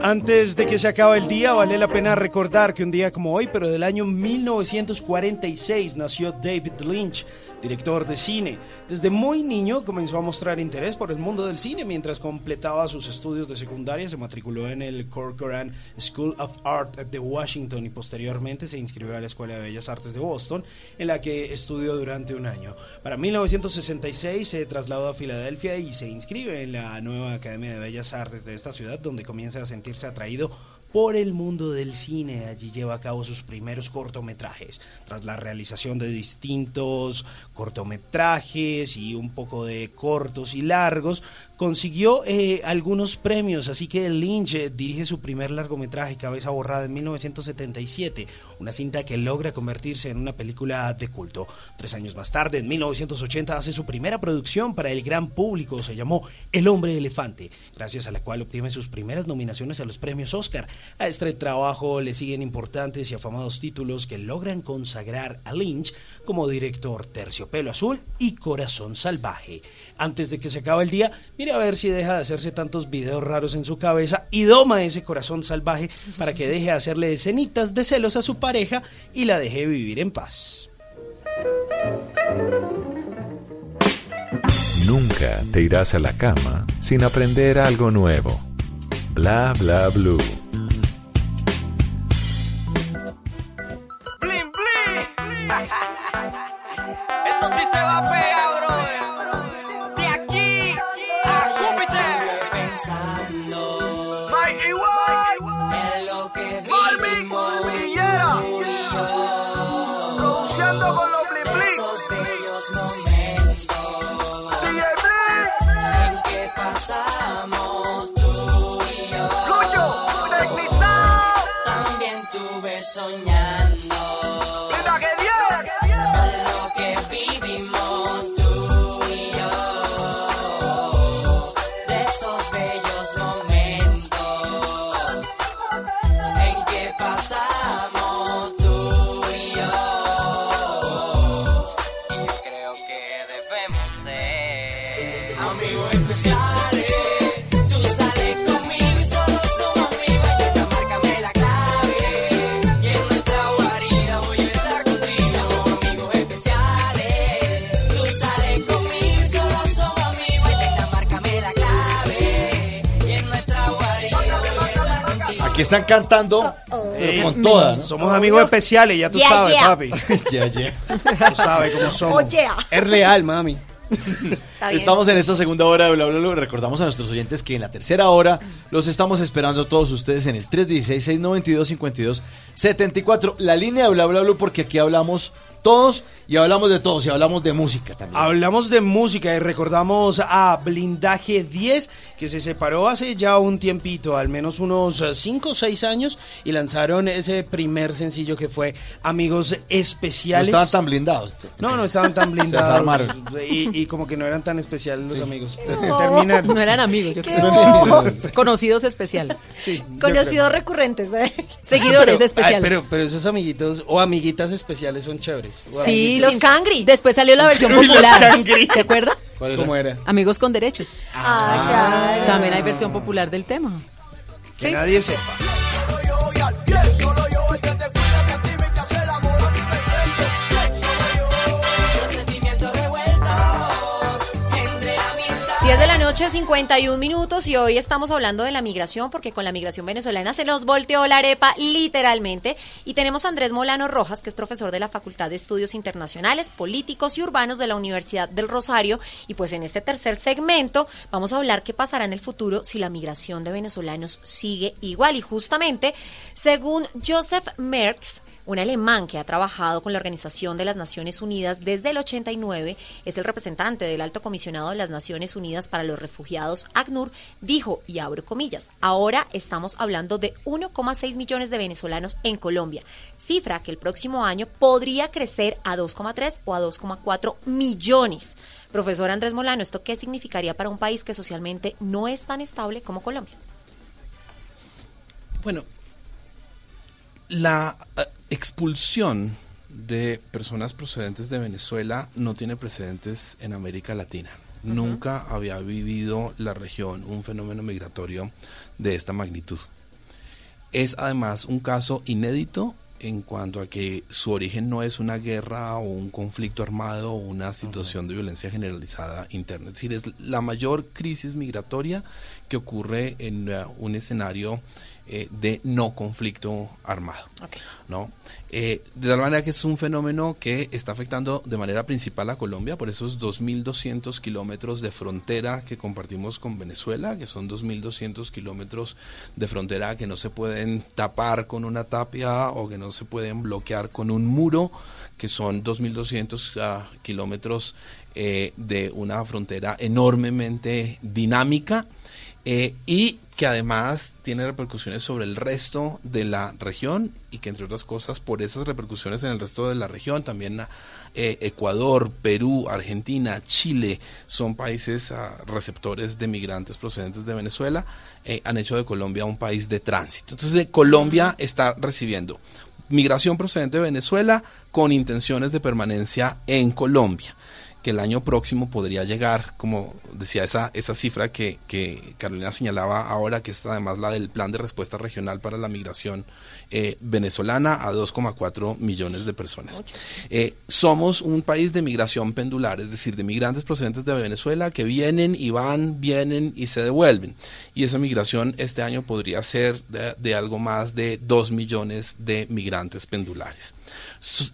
Antes de que se acabe el día, vale la pena recordar que un día como hoy, pero del año 1946, nació David Lynch, director de cine. Desde muy niño comenzó a mostrar interés por el mundo del cine. Mientras completaba sus estudios de secundaria, se matriculó en el Corcoran School of Art de Washington y posteriormente se inscribió a la Escuela de Bellas Artes de Boston, en la que estudió durante un año. Para 1966 se trasladó a Filadelfia y se inscribe en la nueva Academia de Bellas Artes de esta ciudad, donde comienza a sentirse atraído por el mundo del cine. Allí lleva a cabo sus primeros cortometrajes. Tras la realización de distintos cortometrajes y un poco de cortos y largos, consiguió eh, algunos premios. Así que Lynch eh, dirige su primer largometraje, Cabeza Borrada, en 1977. Una cinta que logra convertirse en una película de culto. Tres años más tarde, en 1980, hace su primera producción para el gran público. Se llamó El Hombre Elefante, gracias a la cual obtiene sus primeras nominaciones a los premios Oscar. A este trabajo le siguen importantes y afamados títulos que logran consagrar a Lynch como director Terciopelo Azul y Corazón Salvaje. Antes de que se acabe el día, mire a ver si deja de hacerse tantos videos raros en su cabeza y doma ese corazón salvaje para que deje de hacerle escenitas de celos a su pareja y la deje vivir en paz. Nunca te irás a la cama sin aprender algo nuevo. Bla bla blue. Están cantando, con todas. ¿no? Somos amigos especiales, ya tú Yeah, sabes, yeah. papi. Ya, ya. Tú sabes cómo somos. Oh, yeah. Es real, mami. Estamos en esta segunda hora de Bla Bla Bla. Recordamos a nuestros oyentes que en la tercera hora los estamos esperando a todos ustedes en el 316-692-5274. La línea de Bla Bla Bla porque aquí hablamos todos y hablamos de todos y hablamos de música también. Hablamos de música y recordamos a Blindaje 10 que se separó hace ya un tiempito, al menos unos 5 o 6 años y lanzaron ese primer sencillo que fue Amigos No Especiales. estaban tan blindados. No, no estaban tan Se blindados. desarmaron. y, y como que no eran tan especiales los amigos. No, Terminaron. no eran amigos, yo creo. Conocidos especiales. Conocidos recurrentes. ¿eh? Seguidores Pero- especiales. ay, pero, pero esos amiguitos o amiguitas especiales son chéveres. Sí, los cangri. Después salió la versión Los popular. cangri. ¿Te acuerdas? ¿Cómo era? Amigos con derechos. Ah, También hay versión popular del tema. Que Sí. nadie sepa. 10 de la noche, 51 minutos y hoy estamos hablando de la migración porque con la migración venezolana se nos volteó la arepa literalmente. Y tenemos a Andrés Molano Rojas que es profesor de la Facultad de Estudios Internacionales, Políticos y Urbanos de la Universidad del Rosario. Y pues en este tercer segmento vamos a hablar qué pasará en el futuro si la migración de venezolanos sigue igual. Y justamente según Joseph Merckx un alemán que ha trabajado con la Organización de las Naciones Unidas desde el 89, es el representante del Alto Comisionado de las Naciones Unidas para los Refugiados, ACNUR, dijo, y abro comillas, ahora estamos hablando de 1,6 millones de venezolanos en Colombia, cifra que el próximo año podría crecer a 2,3 o a 2,4 millones. Profesor Andrés Molano, ¿esto qué significaría para un país que socialmente no es tan estable como Colombia? Bueno, la eh, expulsión de personas procedentes de Venezuela no tiene precedentes en América Latina. Nunca había vivido la región un fenómeno migratorio de esta magnitud. Es además un caso inédito en cuanto a que su origen no es una guerra o un conflicto armado o una situación de violencia generalizada interna. Es decir, es la mayor crisis migratoria que ocurre en uh, un escenario eh, de no conflicto armado. ¿no? Eh, de tal manera que es un fenómeno que está afectando de manera principal a Colombia por esos 2.200 kilómetros de frontera que compartimos con Venezuela, que son 2.200 kilómetros de frontera que no se pueden tapar con una tapia o que no se pueden bloquear con un muro, que son 2.200 ah, kilómetros eh, de una frontera enormemente dinámica eh, y que además tiene repercusiones sobre el resto de la región y que entre otras cosas por esas repercusiones en el resto de la región también eh, Ecuador, Perú, Argentina, Chile son países ah, receptores de migrantes procedentes de Venezuela eh, han hecho de Colombia un país de tránsito. Entonces Colombia está recibiendo migración procedente de Venezuela con intenciones de permanencia en Colombia que el año próximo podría llegar, como decía esa, esa cifra que, que Carolina señalaba ahora, que es además la del Plan de Respuesta Regional para la Migración eh, Venezolana, a 2,4 millones de personas. Eh, somos un país de migración pendular, es decir, de migrantes procedentes de Venezuela que vienen y van, vienen y se devuelven. Y esa migración este año podría ser de, de algo más de 2 millones de migrantes pendulares.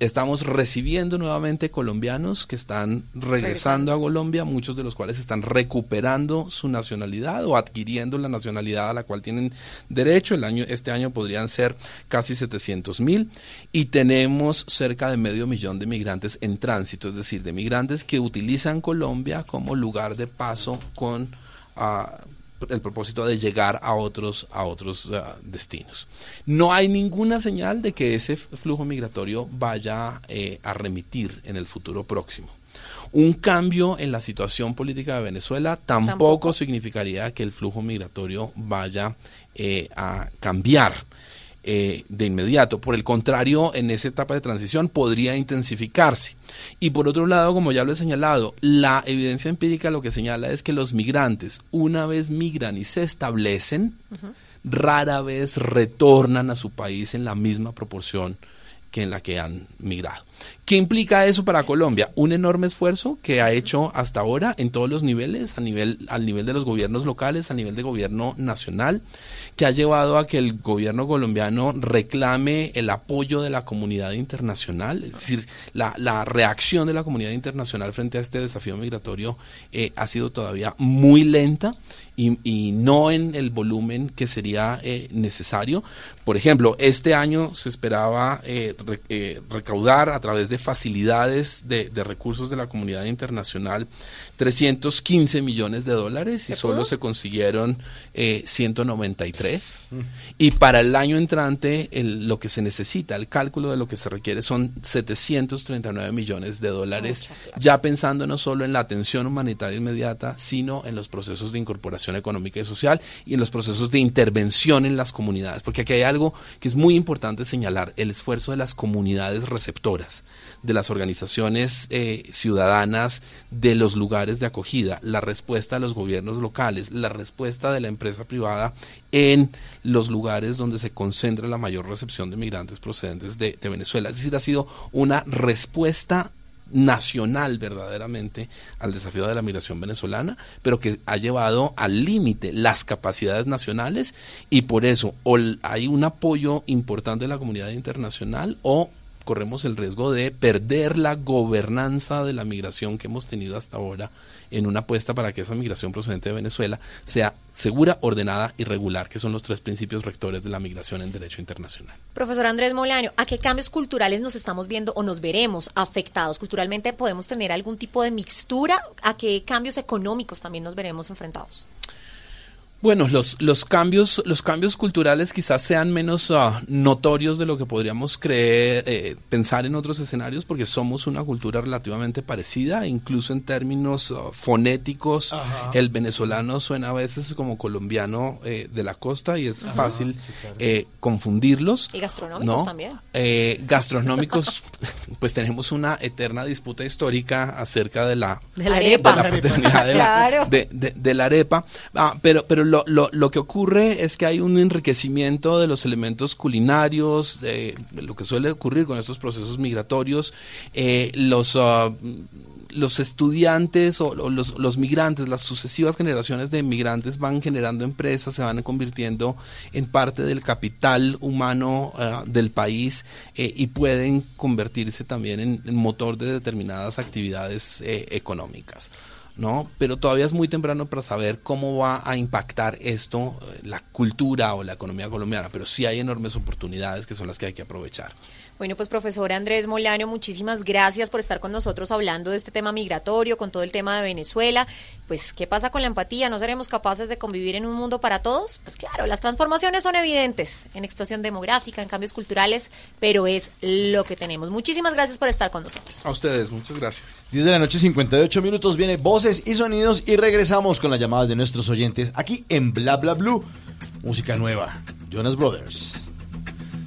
Estamos recibiendo nuevamente colombianos que están regresando a Colombia, muchos de los cuales están recuperando su nacionalidad o adquiriendo la nacionalidad a la cual tienen derecho. El año, este año podrían ser casi 700 mil y tenemos cerca de medio millón de migrantes en tránsito, es decir, de migrantes que utilizan Colombia como lugar de paso con ah, el propósito de llegar a otros a otros ah, destinos. No hay ninguna señal de que ese flujo migratorio vaya eh, a remitir en el futuro próximo. Un cambio en la situación política de Venezuela tampoco, Tampoco. significaría que el flujo migratorio vaya eh, a cambiar eh, de inmediato. Por el contrario, en esa etapa de transición podría intensificarse. Y por otro lado, como ya lo he señalado, la evidencia empírica lo que señala es que los migrantes, una vez migran y se establecen, rara vez retornan a su país en la misma proporción que en la que han migrado. ¿Qué implica eso para Colombia? Un enorme esfuerzo que ha hecho hasta ahora en todos los niveles, a nivel, al nivel de los gobiernos locales, a nivel de gobierno nacional, que ha llevado a que el gobierno colombiano reclame el apoyo de la comunidad internacional, es decir, la, la reacción de la comunidad internacional frente a este desafío migratorio eh, ha sido todavía muy lenta y, y no en el volumen que sería eh, necesario. Por ejemplo, este año se esperaba eh, re- recaudar a través de facilidades de, de recursos de la comunidad internacional 315 millones de dólares y solo se consiguieron eh, 193. Y para el año entrante, el- lo que se necesita, el cálculo de lo que se requiere son 739 millones de dólares, ya pensando no solo en la atención humanitaria inmediata, sino en los procesos de incorporación económica y social y en los procesos de intervención en las comunidades. Porque aquí hay algo que es muy importante señalar, el esfuerzo de las comunidades receptoras, de las organizaciones eh, ciudadanas, de los lugares de acogida, la respuesta de los gobiernos locales, la respuesta de la empresa privada en los lugares donde se concentra la mayor recepción de migrantes procedentes de, de Venezuela. Es decir, ha sido una respuesta nacional verdaderamente al desafío de la migración venezolana, pero que ha llevado al límite las capacidades nacionales y por eso o hay un apoyo importante de la comunidad internacional o corremos el riesgo de perder la gobernanza de la migración que hemos tenido hasta ahora en una apuesta para que esa migración procedente de Venezuela sea segura, ordenada y regular, que son los tres principios rectores de la migración en derecho internacional. Profesor Andrés Molaño, ¿a qué cambios culturales nos estamos viendo o nos veremos afectados? ¿Culturalmente podemos tener algún tipo de mixtura? ¿A qué cambios económicos también nos veremos enfrentados? Bueno, los, los cambios, los cambios culturales quizás sean menos ah, notorios de lo que podríamos creer, eh, pensar en otros escenarios, porque somos una cultura relativamente parecida, incluso en términos ah, fonéticos. Ajá. El venezolano suena a veces como colombiano eh, de la costa y es Ajá. fácil Sí, claro. eh, confundirlos. Y gastronómicos ¿no? también. Eh, gastronómicos, pues tenemos una eterna disputa histórica acerca de la De la arepa. de la paternidad de la, Claro. de, de- de la arepa. Ah, pero, pero lo, lo, lo que ocurre es que hay un enriquecimiento de los elementos culinarios, de lo que suele ocurrir con estos procesos migratorios. Eh, los, ah, los estudiantes o, los, los migrantes, las sucesivas generaciones de migrantes van generando empresas, se van convirtiendo en parte del capital humano ah, del país eh, y pueden convertirse también en, en motor de determinadas actividades eh, económicas. ¿No? Pero todavía es muy temprano para saber cómo va a impactar esto eh, la cultura o la economía colombiana, pero sí hay enormes oportunidades que son las que hay que aprovechar. Bueno, pues profesor Andrés Molano, muchísimas gracias por estar con nosotros hablando de este tema migratorio, con todo el tema de Venezuela. Pues, ¿qué pasa con la empatía? ¿No seremos capaces de convivir en un mundo para todos? Pues claro, las transformaciones son evidentes en explosión demográfica, en cambios culturales, pero es lo que tenemos. Muchísimas gracias por estar con nosotros. A ustedes, muchas gracias. 10 de la noche, 58 minutos, viene voces y sonidos y regresamos con las llamadas de nuestros oyentes aquí en Bla Bla Blue. Música nueva, Jonas Brothers.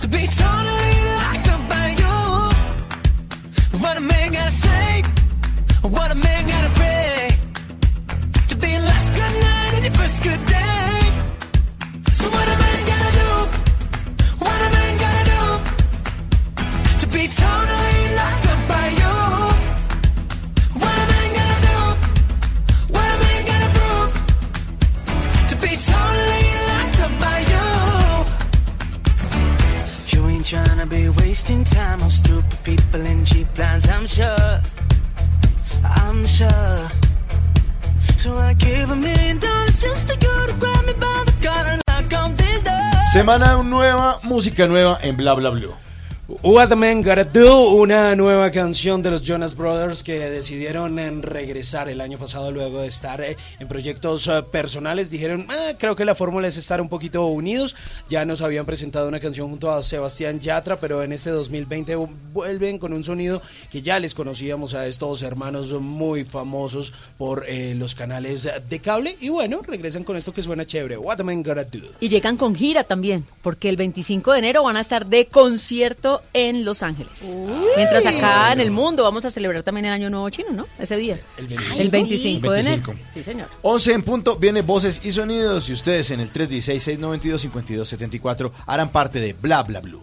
To be totally locked up by you. What a man gotta say, what a man gotta pray to be your last good night and your first good day. So what a man gotta do, what a man gotta do to be totally be time on stupid people I'm sure. I'm sure. Semana nueva, música nueva en Bla Bla Blue. What Man Gotta Do, una nueva canción de los Jonas Brothers que decidieron en regresar el año pasado luego de estar eh, en proyectos eh, personales. Dijeron, "Ah, creo que la fórmula es estar un poquito unidos. Ya nos habían presentado una canción junto a Sebastián Yatra, pero en este 2020 vuelven con un sonido que ya les conocíamos a estos hermanos muy famosos por eh, los canales de cable. Y bueno, regresan con esto que suena chévere. What Man Gotta Do. Y llegan con gira también, porque el 25 de enero van a estar de concierto en Los Ángeles. Mientras acá en el mundo vamos a celebrar también el Año Nuevo Chino, ¿no? Ese día. El 25, el 25 de enero. 25. Sí, señor. 11 en punto, viene voces y sonidos y ustedes en el 316-692-5274 harán parte de Bla Bla Blue.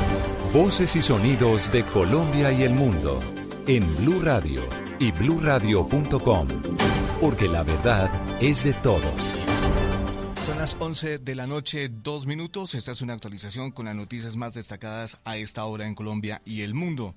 Voces y sonidos de Colombia y el mundo en Blue Radio y bluradio.com. Porque la verdad es de todos. Son las 11 de la noche, dos minutos. Esta es una actualización con las noticias más destacadas a esta hora en Colombia y el mundo.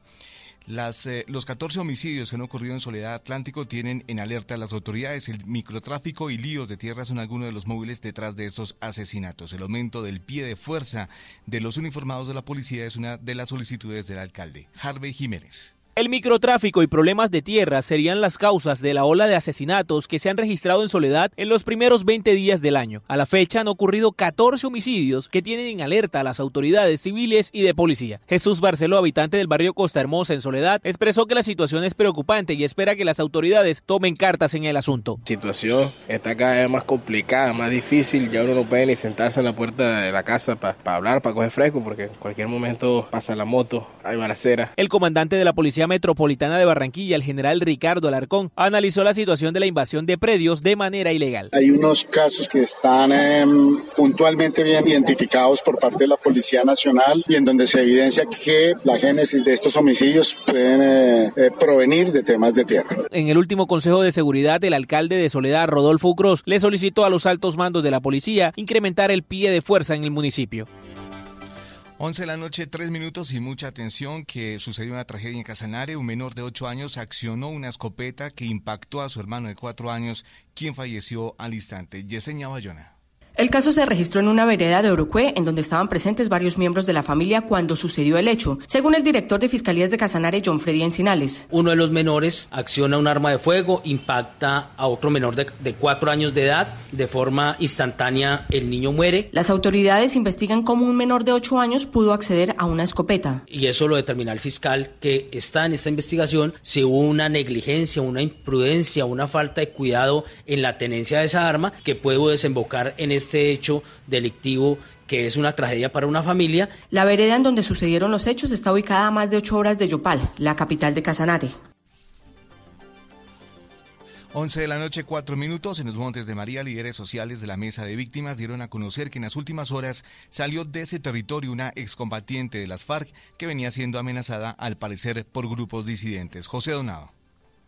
Las, eh, los 14 homicidios que han ocurrido en Soledad Atlántico tienen en alerta a las autoridades. El microtráfico y líos de tierra son algunos de los móviles detrás de estos asesinatos. El aumento del pie de fuerza de los uniformados de la policía es una de las solicitudes del alcalde, Harvey Jiménez. El microtráfico y problemas de tierra serían las causas de la ola de asesinatos que se han registrado en Soledad en los primeros 20 días del año. A la fecha han ocurrido 14 homicidios que tienen en alerta a las autoridades civiles y de policía. Jesús Barceló, habitante del barrio Costa Hermosa en Soledad, expresó que la situación es preocupante y espera que las autoridades tomen cartas en el asunto. La situación está cada vez más complicada, más difícil, ya uno no puede ni sentarse en la puerta de la casa para hablar, para coger fresco, porque en cualquier momento pasa la moto, hay balacera. El comandante de la Policía Metropolitana de Barranquilla, el general Ricardo Alarcón, analizó la situación de la invasión de predios de manera ilegal. Hay unos casos que están eh, puntualmente bien identificados por parte de la Policía Nacional y en donde se evidencia que la génesis de estos homicidios pueden eh, eh, provenir de temas de tierra. En el último Consejo de Seguridad, el alcalde de Soledad, Rodolfo Ucros, le solicitó a los altos mandos de la policía incrementar el pie de fuerza en el municipio. 11 de la noche, 3 minutos y mucha atención que sucedió una tragedia en Casanare. Un menor de 8 años accionó una escopeta que impactó a su hermano de 4 años, quien falleció al instante. Yesenia Bayona. El caso se registró en una vereda de Orocué, en donde estaban presentes varios miembros de la familia cuando sucedió el hecho, según el director de Fiscalías de Casanare, John Freddy Encinales. Uno de los menores acciona un arma de fuego, impacta a otro menor de, de cuatro años de edad, de forma instantánea el niño muere. Las autoridades investigan cómo un menor de 8 años pudo acceder a una escopeta. Y eso lo determina el fiscal que está en esta investigación si hubo una negligencia, una imprudencia, una falta de cuidado en la tenencia de esa arma que pudo desembocar en este hecho delictivo que es una tragedia para una familia. La vereda en donde sucedieron los hechos está ubicada a más de 8 horas de Yopal, la capital de Casanare. 11 de la noche, 4 minutos. En los Montes de María, líderes sociales de la Mesa de Víctimas dieron a conocer que en las últimas horas salió de ese territorio una excombatiente de las FARC que venía siendo amenazada, al parecer, por grupos disidentes. José Donado.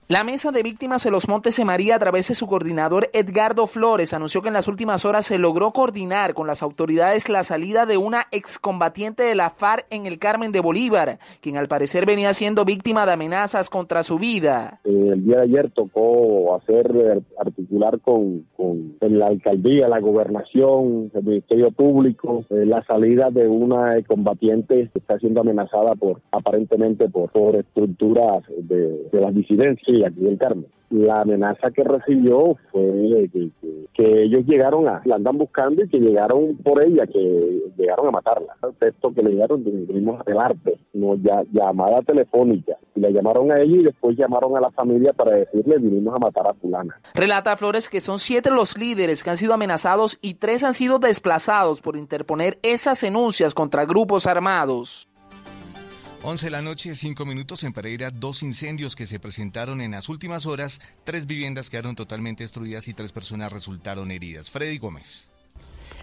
La Mesa de Víctimas de los Montes de María, a través de su coordinador Edgardo Flores, anunció que en las últimas horas se logró coordinar con las autoridades la salida de una excombatiente de la FARC en el Carmen de Bolívar, quien al parecer venía siendo víctima de amenazas contra su vida. Eh, el día de ayer tocó hacer, eh, articular con, con la alcaldía, la gobernación, el Ministerio Público, eh, la salida de una combatiente que está siendo amenazada por, aparentemente por, por estructuras de las disidencias aquí del Carmen. La amenaza que recibió fue que, que, ellos llegaron a, la andan buscando y que llegaron por ella, que llegaron a matarla. El texto que le dieron, vinimos del arte, no, ya, llamada telefónica. La llamaron a ella y después llamaron a la familia para decirle, vinimos a matar a fulana. Relata Flores que son siete los líderes que han sido amenazados y tres han sido desplazados por interponer esas denuncias contra grupos armados. 11 de la noche, 5 minutos en Pereira, dos incendios que se presentaron en las últimas horas, tres viviendas quedaron totalmente destruidas y tres personas resultaron heridas. Freddy Gómez.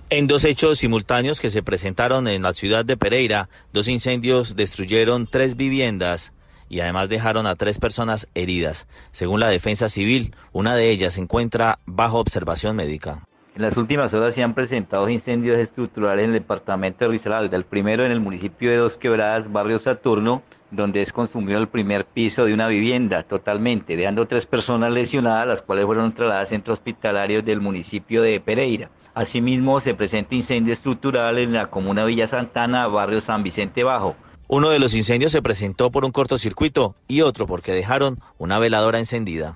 En dos hechos simultáneos que se presentaron en la ciudad de Pereira, dos incendios destruyeron tres viviendas y además dejaron a tres personas heridas. Según la defensa civil, una de ellas se encuentra bajo observación médica. En las últimas horas se han presentado incendios estructurales en el departamento de Risaralda. El primero en el municipio de Dos Quebradas, barrio Saturno, donde es consumido el primer piso de una vivienda totalmente, dejando tres personas lesionadas, las cuales fueron trasladadas a centros hospitalarios del municipio de Pereira. Asimismo, se presenta incendio estructural en la comuna Villa Santana, barrio San Vicente Bajo. Uno de los incendios se presentó por un cortocircuito y otro porque dejaron una veladora encendida.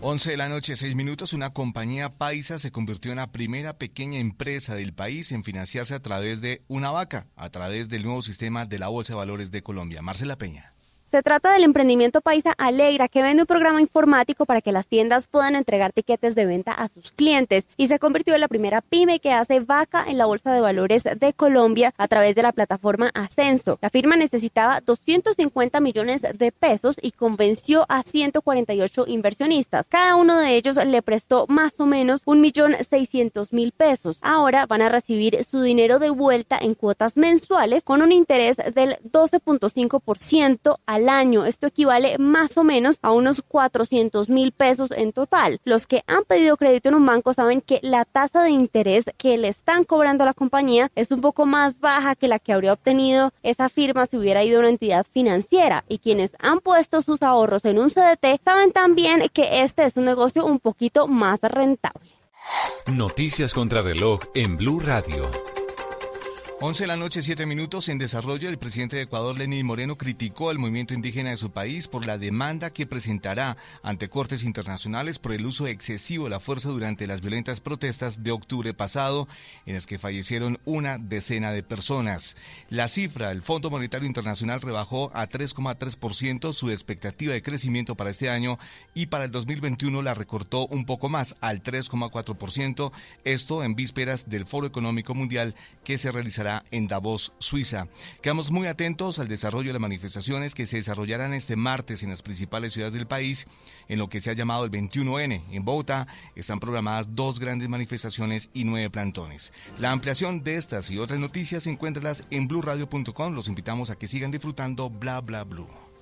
11 de la noche, 6 minutos, una compañía paisa se convirtió en la primera pequeña empresa del país en financiarse a través de una vaca, a través del nuevo sistema de la Bolsa de Valores de Colombia. Marcela Peña. Se trata del emprendimiento paisa Alegra, que vende un programa informático para que las tiendas puedan entregar tiquetes de venta a sus clientes y se convirtió en la primera pyme que hace vaca en la Bolsa de Valores de Colombia a través de la plataforma Ascenso. La firma necesitaba 250 millones de pesos y convenció a 148 inversionistas. Cada uno de ellos le prestó más o menos un millón seiscientos mil pesos. Ahora van a recibir su dinero de vuelta en cuotas mensuales con un interés del 12.5% al al año. Esto equivale más o menos a unos 400 mil pesos en total. Los que han pedido crédito en un banco saben que la tasa de interés que le están cobrando a la compañía es un poco más baja que la que habría obtenido esa firma si hubiera ido a una entidad financiera. Y quienes han puesto sus ahorros en un CDT saben también que este es un negocio un poquito más rentable. Noticias contra reloj en Blue Radio. 11 de la noche, 7 minutos. En desarrollo, el presidente de Ecuador, Lenín Moreno, criticó al movimiento indígena de su país por la demanda que presentará ante cortes internacionales por el uso excesivo de la fuerza durante las violentas protestas de octubre pasado, en las que fallecieron una decena de personas. La cifra del Fondo Monetario Internacional rebajó a 3,3% su expectativa de crecimiento para este año y para el 2021 la recortó un poco más al 3,4%, esto en vísperas del Foro Económico Mundial que se realizará en Davos, Suiza. Quedamos muy atentos al desarrollo de las manifestaciones que se desarrollarán este martes en las principales ciudades del país, en lo que se ha llamado el 21N. En Bogotá están programadas dos grandes manifestaciones y nueve plantones. La ampliación de estas y otras noticias encuéntralas en blurradio.com. Los invitamos a que sigan disfrutando Bla Bla Blue.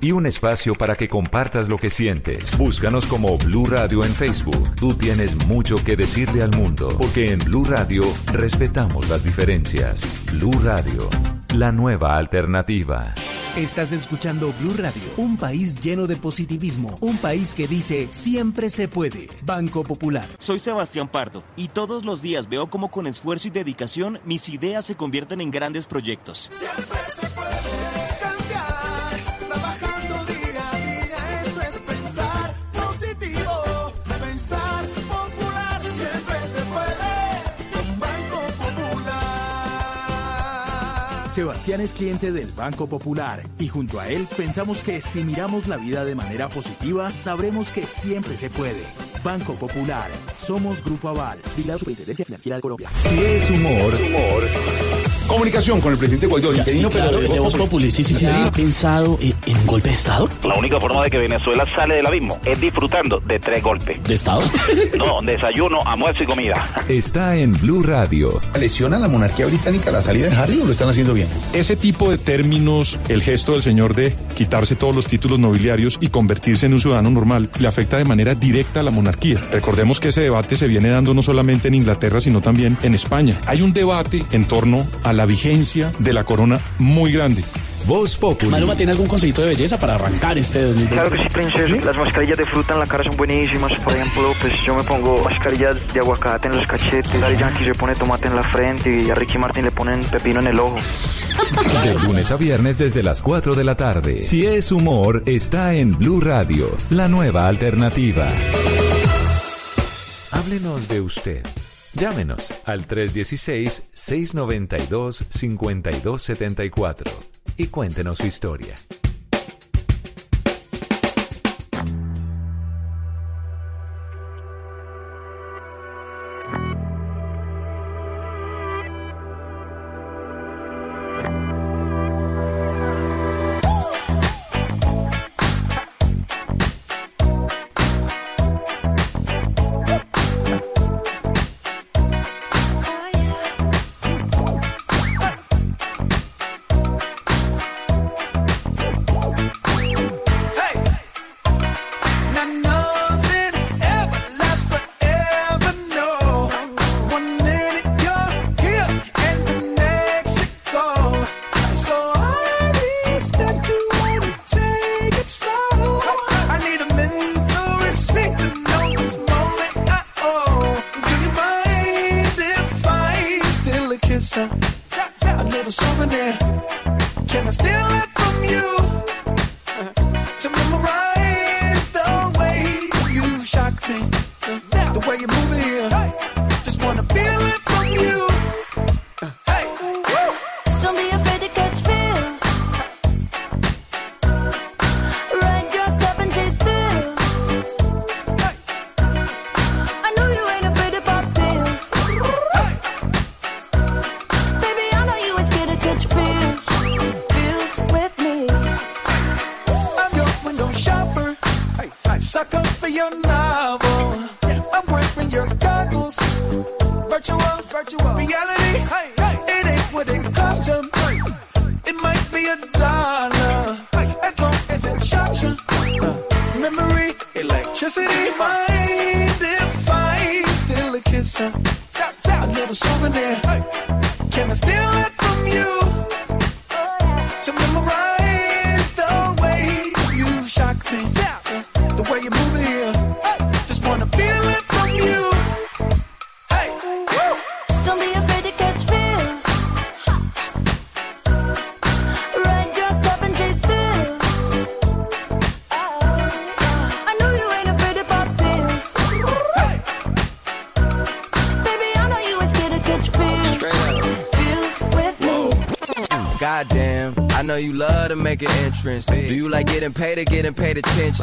y un espacio para que compartas lo que sientes. Búscanos como Blue Radio en Facebook. Tú tienes mucho que decirle al mundo, porque en Blue Radio respetamos las diferencias. Blue Radio, la nueva alternativa. Estás escuchando Blue Radio, un país lleno de positivismo, un país que dice siempre se puede. Banco Popular. Soy Sebastián Pardo y todos los días veo cómo con esfuerzo y dedicación mis ideas se convierten en grandes proyectos. Trabajando Sebastián es cliente del Banco Popular y junto a él pensamos que si miramos la vida de manera positiva, sabremos que siempre se puede. Banco Popular, somos Grupo Aval y la Superintendencia Financiera de Colombia. Si es humor, Comunicación con el presidente Guaidó, interino, pero de Voz Populi. Sí, sí, sí. ¿Ha pensado en, en un golpe de Estado? La única forma de que Venezuela sale del abismo es disfrutando de tres golpes. ¿De Estado? No, desayuno, almuerzo y comida. está en Blue Radio. ¿Lesiona la monarquía británica la salida de Harry o lo están haciendo bien? Ese tipo de términos, el gesto del señor de quitarse todos los títulos nobiliarios y convertirse en un ciudadano normal, le afecta de manera directa a la monarquía. Recordemos que ese debate se viene dando no solamente en Inglaterra, sino también en España. Hay un debate en torno a la vigencia de la corona muy grande. Voz Populi. Maluma tiene algún consejito de belleza para arrancar este 2020. Claro que sí, princesa. Las mascarillas de fruta en la cara son buenísimas. Por ejemplo, pues yo me pongo mascarillas de aguacate en los cachetes. Daddy Yankee se pone tomate en la frente y a Ricky Martin le ponen pepino en el ojo. De lunes a viernes desde las 4 de la tarde. Si es humor, está en Blue Radio, la nueva alternativa. Háblenos de usted. Llámenos al 316-692-5274 y cuéntenos su historia.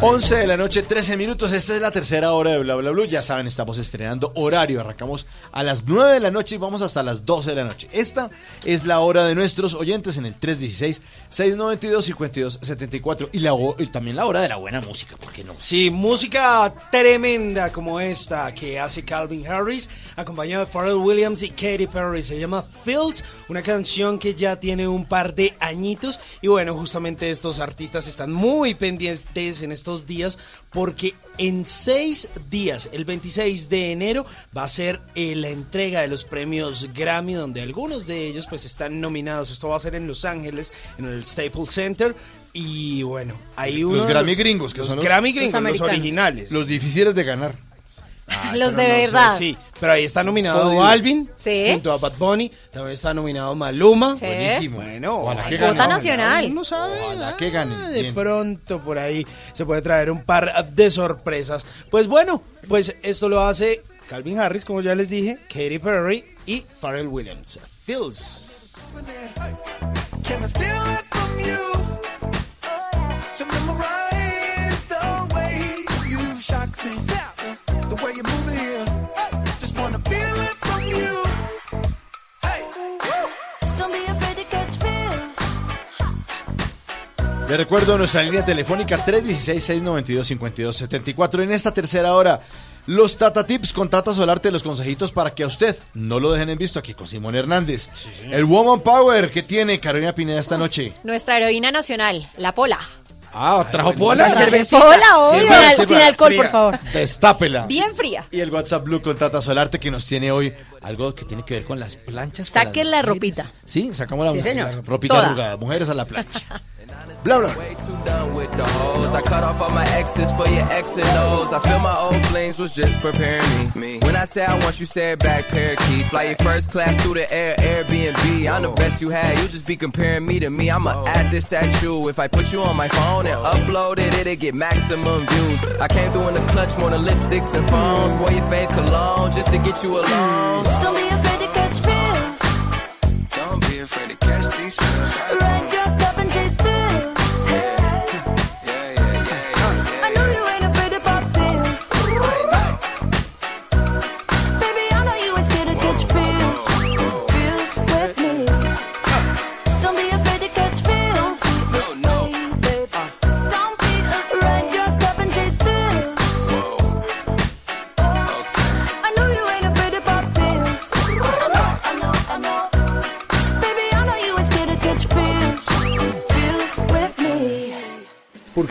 11 de la noche, 13 minutos. Esta es la tercera hora de Bla Bla Blue. Ya saben, estamos estrenando horario. Arrancamos a las 9 de la noche y vamos hasta las 12 de la noche. Esta es la hora de nuestros oyentes en el 316-692-5274. Y, y también la hora de la buena música, ¿por qué no? Sí, música tremenda como esta que hace Calvin Harris, acompañado de Pharrell Williams y Katy Perry. Se llama Fields, una canción que ya tiene un par de añitos. Y bueno, justamente estos artistas están muy pendientes en estos días porque en seis días, el 26 de enero, va a ser eh, la entrega de los premios Grammy, donde algunos de ellos pues están nominados. Esto va a ser en Los Ángeles, en el Staples Center. Y bueno, hay uno Los Grammy gringos, que los son los, Grammy gringos, los, originales. Los difíciles de ganar. Los Pero de no sé, verdad. sí, pero ahí está nominado. Alvin Sí. junto a Bad Bunny. También está nominado Maluma. Sí. Buenísimo. Bueno, Ojalá que gane. nacional. Sabe, Ojalá que gane. ah, de Bien. pronto por ahí se puede traer un par de sorpresas. Pues bueno, pues esto lo hace Calvin Harris, como ya les dije, Katy Perry y Pharrell Williams. Fields. Can I steal it from you? To memorize way you move it here. Just wanna feel it from you. Hey, woo. Don't be afraid to catch feels. Les recuerdo nuestra línea telefónica 316-692-5274. En esta tercera hora, los Tata Tips con Tata Solarte, los consejitos para que a usted no lo dejen en visto aquí con Simón Hernández. El Woman Power que tiene Carolina Pineda esta noche. Nuestra heroína nacional, la Pola. Ah, trajo pola. La cervecita, obvio. Sin al- sin alcohol, por favor. Destápela. Bien fría. Y el WhatsApp Blue con Tata Solarte que nos tiene hoy algo que tiene que ver con las planchas. Saquen la mujeres. ropita. Sí, sacamos la, Sí, señor. la ropita Toda. arrugada. Mujeres a la plancha. Bla, bla. I cut off all my exes for your X and O's. I feel my old flings was just preparing me. When I say I want you, say it back, parakeet. Fly your first class through the air, Airbnb. I'm the best you had. You just be comparing me to me. I'ma add this at you. If I put you on my phone and upload it, it'll get maximum views. I came through in the clutch more than lipsticks and phones. Wore your fave cologne just to get you alone. Don't be afraid to catch. Don't be afraid to catch these. Ride your cup and chase thrills.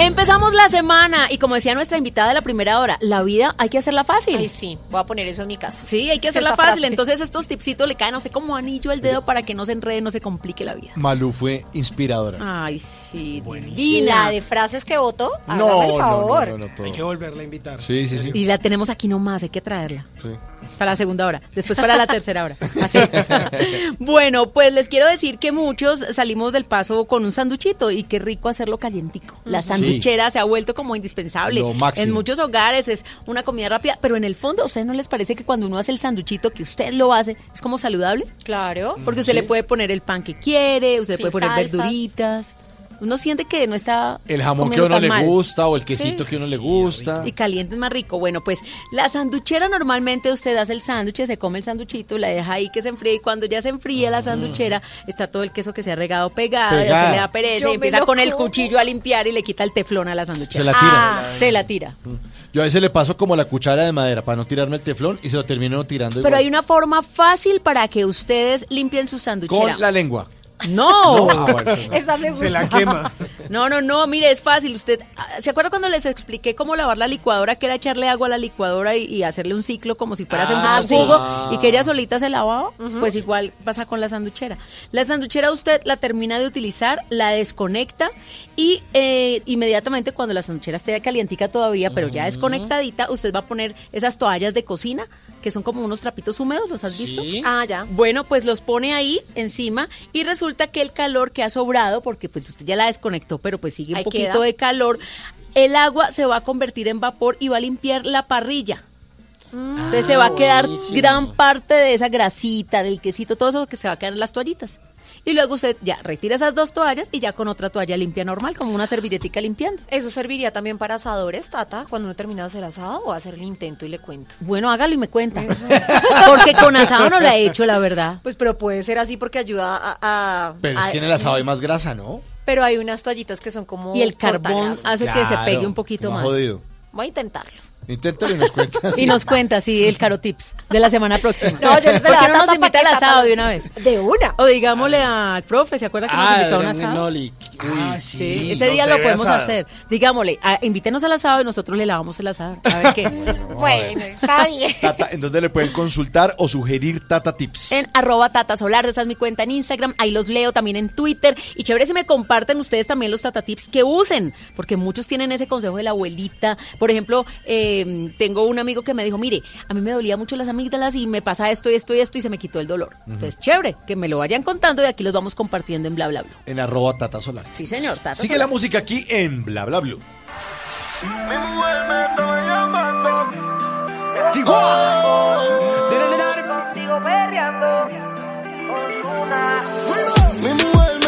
Empezamos la semana y como decía nuestra invitada de la primera hora, la vida hay que hacerla fácil. Ay, sí, voy a poner eso en mi casa. Sí, hay que hacerla Esa fácil. frase. Entonces estos tipsitos le caen, no sé, como anillo al dedo para que no se enrede, no se complique la vida. Malú fue inspiradora. Ay, sí. Y divina. la de frases que votó, No, hágame el favor. no, no, no, todo. Hay que volverla a invitar. Sí, sí, sí. Y la tenemos aquí nomás, hay que traerla. Sí. Para la segunda hora, después para la tercera hora. Así. bueno, pues les quiero decir que muchos salimos del paso con un sanduchito y qué rico hacerlo calientico. La Sí. Sanduchera se ha vuelto como indispensable. Lo máximo. En muchos hogares es una comida rápida, pero en el fondo, ¿a ustedes no les parece que cuando uno hace el sanduchito, que usted lo hace, es como saludable? Claro. Porque usted Sí. le puede poner el pan que quiere, usted le puede poner salsas. verduritas. Uno siente que no está El jamón que a uno le mal. gusta o el quesito Sí. que a uno le gusta. Y caliente es más rico. Bueno, pues la sanduchera normalmente usted hace el sándwich, se come el sanduchito, la deja ahí que se enfríe y cuando ya se enfríe la sanduchera está todo el queso que se ha regado pegado, ya Pegada. se le da pereza Yo y empieza con el cuchillo a limpiar y le quita el teflón a la sanduchera. Se la tira. Ah, se la tira. Yo a veces le paso como la cuchara de madera para no tirarme el teflón y se lo termino tirando Pero igual. hay una forma fácil para que ustedes limpien su sanduchera. Con la lengua. No. Ah, bueno, Esa me Se la gusta. quema. No, no, no, mire, es fácil. Usted, ah, ¿se acuerda cuando les expliqué cómo lavar la licuadora? Que era echarle agua a la licuadora y, y hacerle un ciclo como si fuera a hacer Ah, un sí. jugo y que ella solita se lavaba. Pues igual pasa con la sanduchera. La sanduchera usted la termina de utilizar, la desconecta y eh, inmediatamente cuando la sanduchera esté calientica todavía, pero ya desconectadita, usted va a poner esas toallas de cocina que son como unos trapitos húmedos, ¿los has visto? Ah, ya. Bueno, pues los pone ahí encima y resulta que el calor que ha sobrado, porque pues usted ya la desconectó, pero pues sigue un Ahí poquito queda. de calor, el agua se va a convertir en vapor y va a limpiar la parrilla. Entonces se va a quedar gran parte de esa grasita, del quesito, todo eso que se va a quedar en las toallitas. Y luego usted ya retira esas dos toallas y ya con otra toalla limpia normal, como una servilletica limpiando. ¿Eso serviría también para asadores, Tata? Cuando uno termina de hacer asado o hacer el intento y le cuento. Bueno, hágalo y me cuenta. Porque con asado no la he hecho, la verdad. Pues pero puede ser así porque ayuda a... a- Pero es a- que en el asado sí. hay más grasa, ¿no? Pero hay unas toallitas que son como Y el carbón cortagrasas. hace que se pegue un poquito más más. jodido. Voy a intentarlo. Inténtalo y nos cuentas. Y nos cuenta, sí, el caro tips de la semana próxima. No, yo no se ¿Por qué no nos invita al asado de una vez? De una. O digámosle al profe, ¿se acuerda que nos Ah, invitó a un asado? Uy, Sí, ese día lo podemos hacer. Digámosle, ah, invítenos al asado y nosotros le lavamos el asado. A ver qué. Bueno, está bien. Tata, ¿En dónde le pueden consultar o sugerir Tata Tips? En arroba Tata Solar, esa es mi cuenta en Instagram, ahí los leo también en Twitter. Y chévere si me comparten ustedes también los Tata Tips que usen, porque muchos tienen ese consejo de la abuelita. Por ejemplo, eh, tengo un amigo que me dijo, mire, a mí me dolía mucho las amígdalas y me pasa esto y esto y esto y se me quitó el dolor. Entonces, chévere, que me lo vayan contando y aquí los vamos compartiendo en bla bla bla. En arroba Tata Solar. Sí, señor, Tata Sigue Solar. la música aquí en Bla Bla Blue. Mi mujer me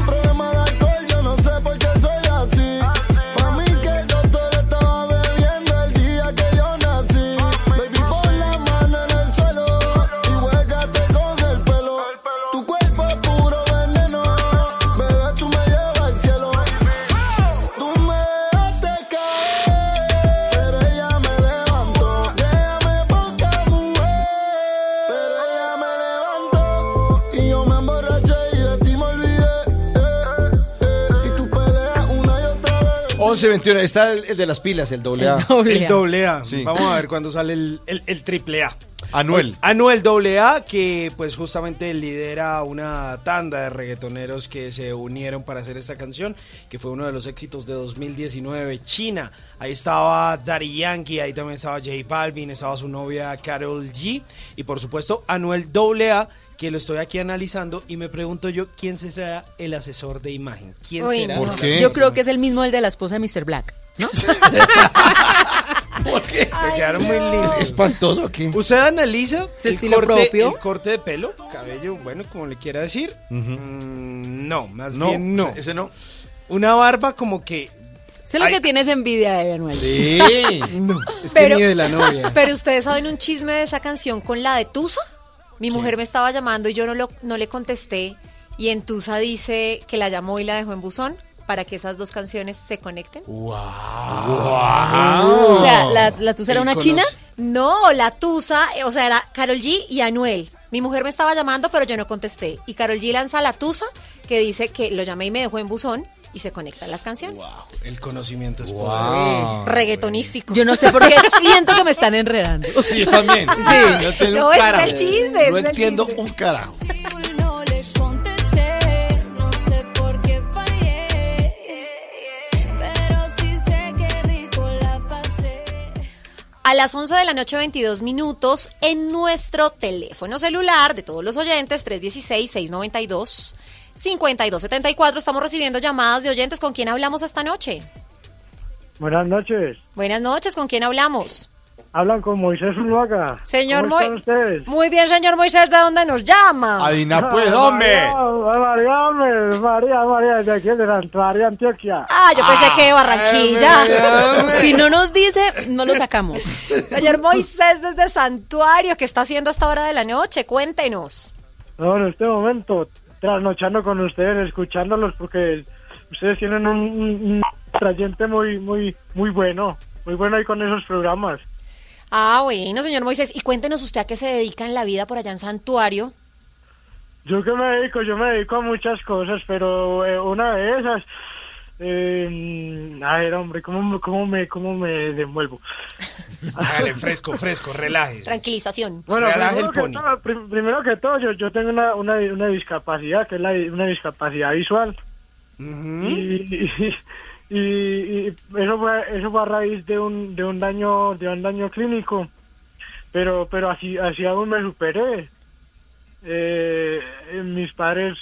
11-21, está el, el de las pilas, el doble A. El doble A. Sí. Vamos a ver cuándo sale el, el, el triple A. Anuel. Anuel doble A, que pues justamente lidera una tanda de reggaetoneros que se unieron para hacer esta canción, que fue uno de los éxitos de 2019, China. Ahí estaba Daddy Yankee, ahí también estaba J Balvin, estaba su novia Carol G, y por supuesto Anuel doble A, que lo estoy aquí analizando y me pregunto yo, ¿quién será el asesor de imagen? ¿Quién Uy, será? el asesor Yo creo que es el mismo el de la esposa de Mr. Black. ¿no? Me quedaron muy lindos. espantoso aquí. Usted analiza el estilo corte, propio. el corte de pelo, cabello, bueno, como le quiera decir. Mm, no, más No, bien no. ese- no. Una barba como que... Sé lo Ay. que tienes envidia de Anuel. Sí. No, es Pero- que ni de la novia. Pero ustedes saben un chisme de esa canción con la de Tusa. Mi mujer me estaba llamando y yo no, lo, no le contesté. Y en Tusa dice que la llamó y la dejó en buzón para que esas dos canciones se conecten. O sea, ¿la, la tusa era una conoce- china? No, la Tusa, o sea, era Carol G y Anuel. Mi mujer me estaba llamando, pero yo no contesté. Y Carol G lanza la Tusa, que dice que lo llamé y me dejó en buzón. Y se conectan las canciones. El conocimiento es Wow. Reggaetonístico. Yo no sé por qué siento que me están enredando. Sí, yo también. Sí. No es carajo. el chisme, No es el entiendo chisme. un carajo. Y no le contesté, no sé por qué fallé. Pero sí sé que rico la pasé. A las 11 de la noche, 22 minutos, en nuestro teléfono celular de todos los oyentes, 316-692-5274, estamos recibiendo llamadas de oyentes. ¿Con quién hablamos esta noche? Buenas noches. Buenas noches, ¿con quién hablamos? Hablan con Moisés Zuluaga. Señor ¿Cómo están Moy- ustedes? Muy bien, señor Moisés, ¿de dónde nos llama? Adina, pues, Ah, hombre. María, María, María, María, de aquí de Santa María, Antioquia. Ah, yo pensé que de Barranquilla. Si no nos dice, no lo sacamos. Señor Moisés, desde Santuario, ¿qué está haciendo a esta hora de la noche? Cuéntenos. No, en este momento, trasnochando con ustedes, escuchándolos, porque ustedes tienen un, un, trayente muy, muy, muy bueno, muy bueno ahí con esos programas. Ah, bueno, señor Moisés, y cuéntenos usted a qué se dedica en la vida por allá en Santuario. Yo que me dedico, yo me dedico a muchas cosas, pero eh, una de esas, eh, a ver, hombre, ¿cómo, me- cómo me, cómo me desenvuelvo? Dale, fresco, fresco, relájese. Tranquilización. Bueno, primero el que, todo, prim- primero que todo, yo, yo tengo una, una, una discapacidad, que es la, una discapacidad visual. y, y, y- y eso fue eso fue a raíz de un de un daño de un daño clínico pero pero así así aún me superé Eh, eh, mis padres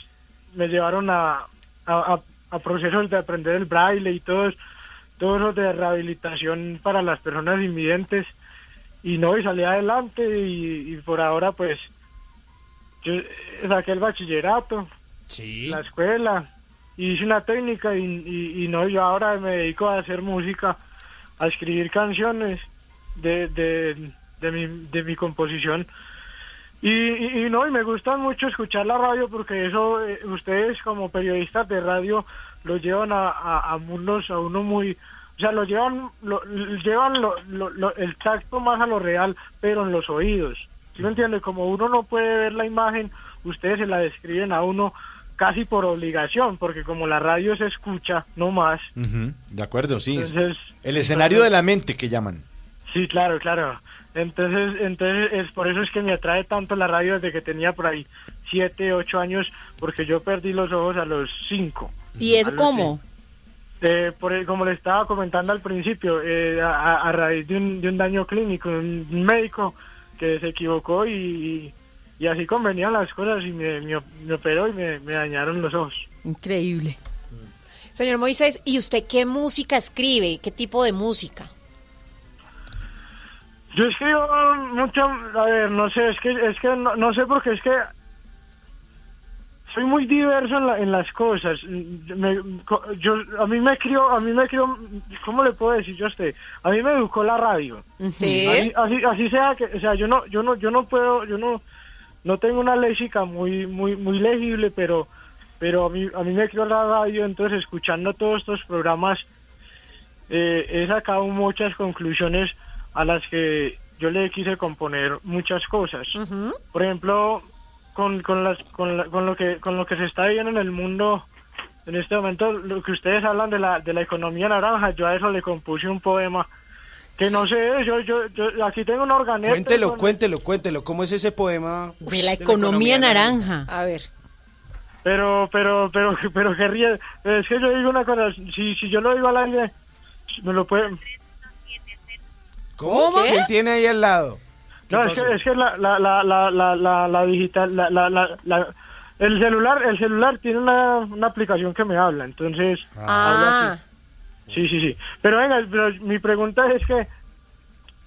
me llevaron a, a, a- a procesos de aprender el braille y todo, todo eso de rehabilitación para las personas invidentes. Y no y salí adelante y, y por ahora pues yo eh, saqué el bachillerato la escuela y hice una técnica y, y, y no yo ahora me dedico a hacer música a escribir canciones de, de, de mi, de mi composición y, y, y no, y me gusta mucho escuchar la radio porque eso, eh, ustedes como periodistas de radio lo llevan a, a, a mundos, a uno muy, o sea, lo llevan, lo, llevan lo, lo- lo- el tacto más a lo real, pero en los oídos. ¿Sí me entiende? Como uno no puede ver la imagen, ustedes se la describen a uno casi por obligación, porque como la radio se escucha, no más. De acuerdo, sí. Entonces, El escenario de la mente que llaman. Sí, claro, claro. Entonces, entonces es por eso es que me atrae tanto la radio desde que tenía por ahí siete, ocho años, porque yo perdí los ojos a los cinco. ¿Y A eso cómo? Eh, por el- como le estaba comentando al principio, eh, a, a- raíz de un, de un daño clínico, un médico que se equivocó y, y así convenían las cosas y me, me, me operó y me, me dañaron los ojos. Increíble. Señor Moisés, ¿y usted qué música escribe? ¿Qué tipo de música? Yo escribo mucho, a ver, no sé, es que, es que no, no sé porque es que soy muy diverso en, la- en las cosas. Me- yo, a mí me crió, a mí me crió, ¿cómo le puedo decir yo a usted? A mí me educó la radio. Sí. Así, así, así sea que, o sea, yo no, yo no, yo no puedo, yo no, no tengo una léxica muy, muy, muy legible, pero, pero a mí, a mí me crió la radio, entonces escuchando todos estos programas eh, he sacado muchas conclusiones a las que yo le quise componer muchas cosas. Por ejemplo, con, con, las, con, la- con lo que, con lo que se está viviendo en el mundo en este momento, lo que ustedes hablan de la, de la economía naranja, yo a eso le compuse un poema que no sé, yo, yo, yo aquí tengo un organeta. Cuéntelo, con- cuéntelo, cuéntelo. ¿Cómo es ese poema? De la economía naranja. A ver. Pero, pero, pero, pero que ríe. Es que yo digo una cosa, si, si yo lo digo al aire, me lo pueden... ¿Cómo? ¿Qué? ¿Quién tiene ahí al lado? No, es que, es que la, la, la, la, la, la, la digital, la, la, la, la- el celular, el celular tiene una, una aplicación que me habla, entonces habla Ah, así. Sí, sí, sí. Pero venga, pero mi pregunta es que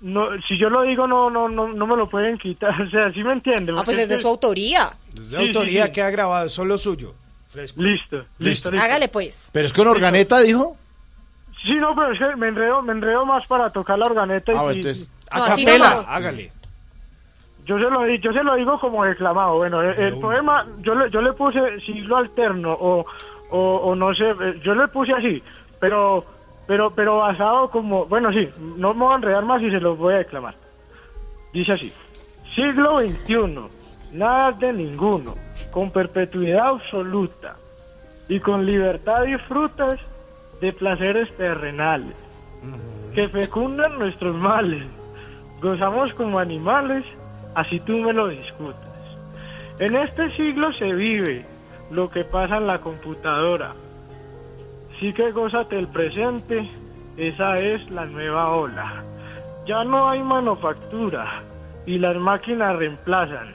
no, si yo lo digo no, no, no, no me lo pueden quitar, o sea, ¿sí me entiende? ah, pues es de su autoría. De Sí, autoría sí, sí. queda grabado, solo suyo. Fresco. Listo, listo, listo. Hágale pues. Pero es con organeta, dijo. Sí, no, pero es que me enredo, me enredo más para tocar la organeta y, Ah, entonces. No, A así capela, nomás. hágale. Yo se lo yo se lo digo como declamado. Bueno, el, el poema yo le, yo le puse siglo alterno o, o, o no sé, eh, yo le puse así, pero pero pero basado como, bueno, sí, no me voy a enredar más y se los voy a declamar. Dice así: Siglo XXI, nada de ninguno, con perpetuidad absoluta. y con libertad disfrutas de placeres terrenales que fecundan nuestros males. Gozamos como animales, así tú me lo discutas. En este siglo se vive lo que pasa en la computadora. Sí que gózate el presente, esa es la nueva ola. Ya no hay manufactura y las máquinas reemplazan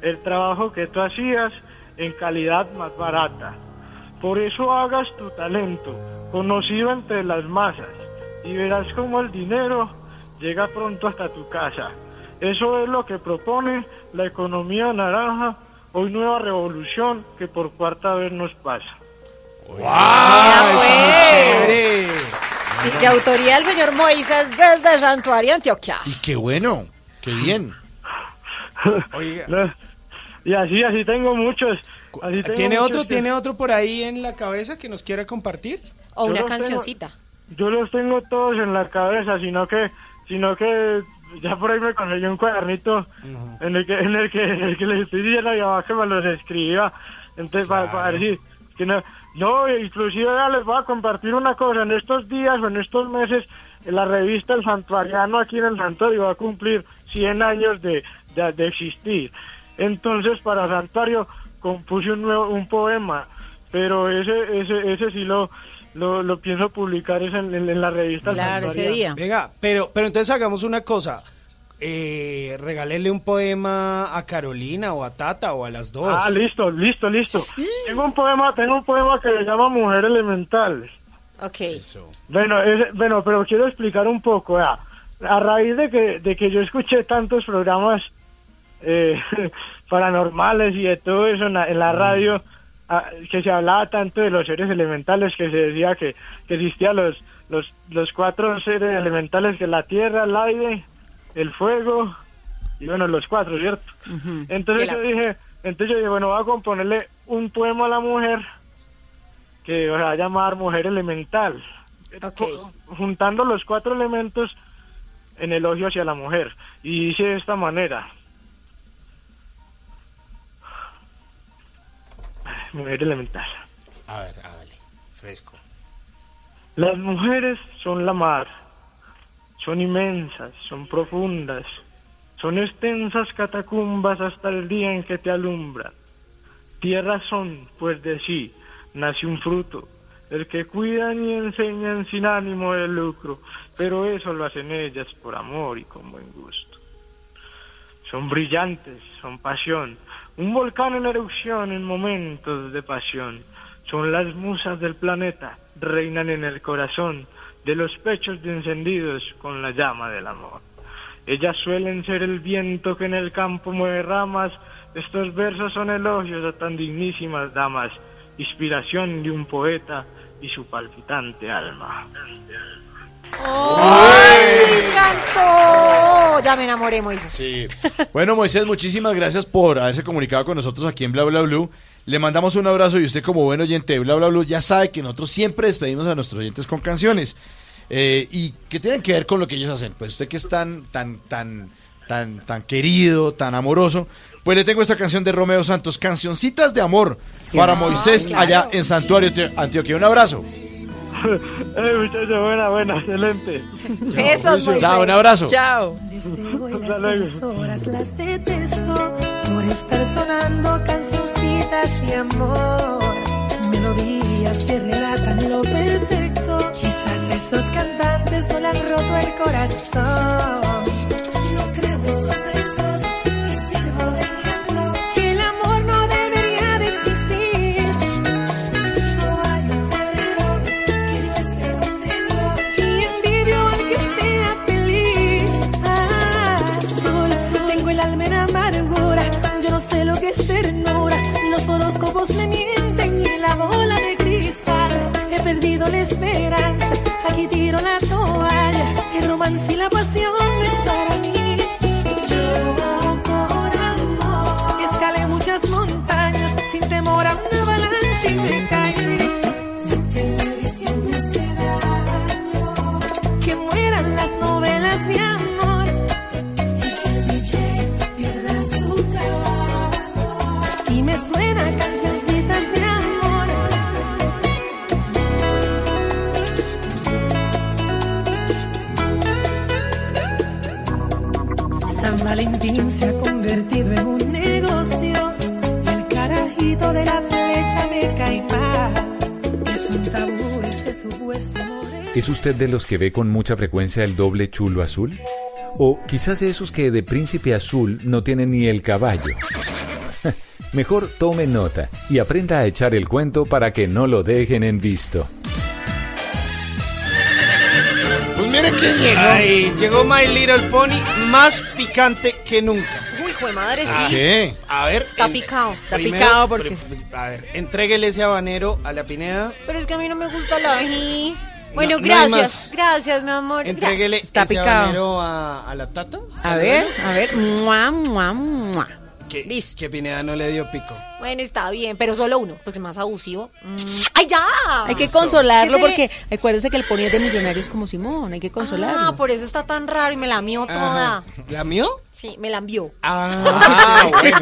el trabajo que tú hacías en calidad más barata. Por eso hagas tu talento conocido entre las masas y verás cómo el dinero llega pronto hasta tu casa. Eso es lo que propone la economía naranja, hoy nueva revolución que por cuarta vez nos pasa. Vea, pues. Sí, de autoría del señor Moisés desde Santuario, Antioquia. Y qué bueno, qué bien. No, Y así, así tengo muchos. ¿Tiene otro, que- ¿Tiene otro por ahí en la cabeza que nos quiera compartir? O Yo una tengo- cancioncita. Yo los tengo todos en la cabeza, sino que, sino que ya por ahí me conseguí un cuadernito en el que, en el que, en el que les estoy diciendo a mi mamá que me los escriba. Entonces, para, para decir que no, no, inclusive ya les voy a compartir una cosa. En estos días o en estos meses, en la revista El Santuariano aquí en el Santuario va a cumplir 100 años de, de, de existir. Entonces, para Santuario compuse un nuevo, un poema, pero ese, ese, ese sí lo, lo, lo pienso publicar es en, en- en la revista El Santuariano. Venga, pero, pero entonces hagamos una cosa. Eh, regálele un poema a Carolina o a Tata o a las dos. Ah, listo, listo, listo. Tengo un poema, tengo un poema que se llama Mujer Elemental. Ok. Bueno, ese- bueno, pero quiero explicar un poco. A raíz de que, de que yo escuché tantos programas eh, paranormales y de todo eso en la, en la radio, ah, que se hablaba tanto de los seres elementales, que se decía que, que existían los, los, los cuatro seres elementales, que la tierra, el aire, el fuego, y bueno, los cuatro, ¿cierto? Entonces la- yo dije, entonces yo dije, bueno, voy a componerle un poema a la mujer que se va a llamar Mujer Elemental. Juntando los cuatro elementos en elogio hacia la mujer. Y dice de esta manera. Mujer Elemental. A ver, hágale. Fresco. Las mujeres son la mar, son inmensas, son profundas, son extensas catacumbas hasta el día en que te alumbran. Tierra son, pues de sí, nace un fruto, el que cuidan y enseñan sin ánimo de lucro, pero eso lo hacen ellas por amor y con buen gusto. Son brillantes, son pasión, un volcán en erupción en momentos de pasión. Son las musas del planeta, reinan en el corazón de los pechos de encendidos con la llama del amor. Ellas suelen ser el viento que en el campo mueve ramas. Estos versos son elogios a tan dignísimas damas, inspiración de un poeta y su palpitante alma. ¡Ay, me encantó! Ya me enamoré, Moisés. Sí. Bueno, Moisés, muchísimas gracias por haberse comunicado con nosotros aquí en Bla Bla Blue. Le mandamos un abrazo y usted como buen oyente de Bla Bla Blue ya sabe que nosotros siempre despedimos a nuestros oyentes con canciones. Eh, y que tienen que ver con lo que ellos hacen. Pues usted que es tan, tan, tan, tan, tan querido, tan amoroso, pues le tengo esta canción de Romeo Santos, Cancioncitas de Amor, para Moisés allá en Santuario Antio- Antioquia. Un abrazo. eh, muchacho, buena, buena, excelente. Besos, Moisés. Chao, un abrazo. Chao. Hasta luego. Esas horas las detesto por estar sonando cancioncitas de amor, melodías que relatan lo perfecto. Quizás esos cantantes no le han roto el corazón. me mienten y la bola de cristal. He perdido la esperanza, aquí tiro la toalla. El romance y la pasión es para mí. Yo con amor escalé muchas montañas sin temor a una avalancha y me caí. Se ha convertido en un negocio. El carajito de la flecha me cae mal. Es un tabú. ¿Es usted de los que ve con mucha frecuencia el doble chulo azul? ¿O quizás esos que de príncipe azul no tienen ni el caballo? Mejor tome nota y aprenda a echar el cuento para que no lo dejen en visto. Miren quién llegó. Ay, llegó My Little Pony más picante que nunca. Uy, hijo de madre, sí. Ah, ¿Qué? A ver. Está en- picado. Está primero, picado porque... A ver, entréguele ese habanero a la Pineda. Pero es que a mí no me gusta la ají. Bueno, no gracias. Gracias, mi amor. Entréguele. Está ese picado. habanero a, a la tata. A ver, a ver. Mua, mua, mua. Que, que Pineda no le dio pico. Bueno, está bien, pero solo uno, porque es más abusivo. Mm. ¡Ay, ya! Hay que Eso. consolarlo porque acuérdese que el pony es de millonarios como Simón, hay que consolarlo. Ah, por eso está tan raro y me la mió toda. Ajá. ¿La mío? Sí, me la envió. Ah, bueno.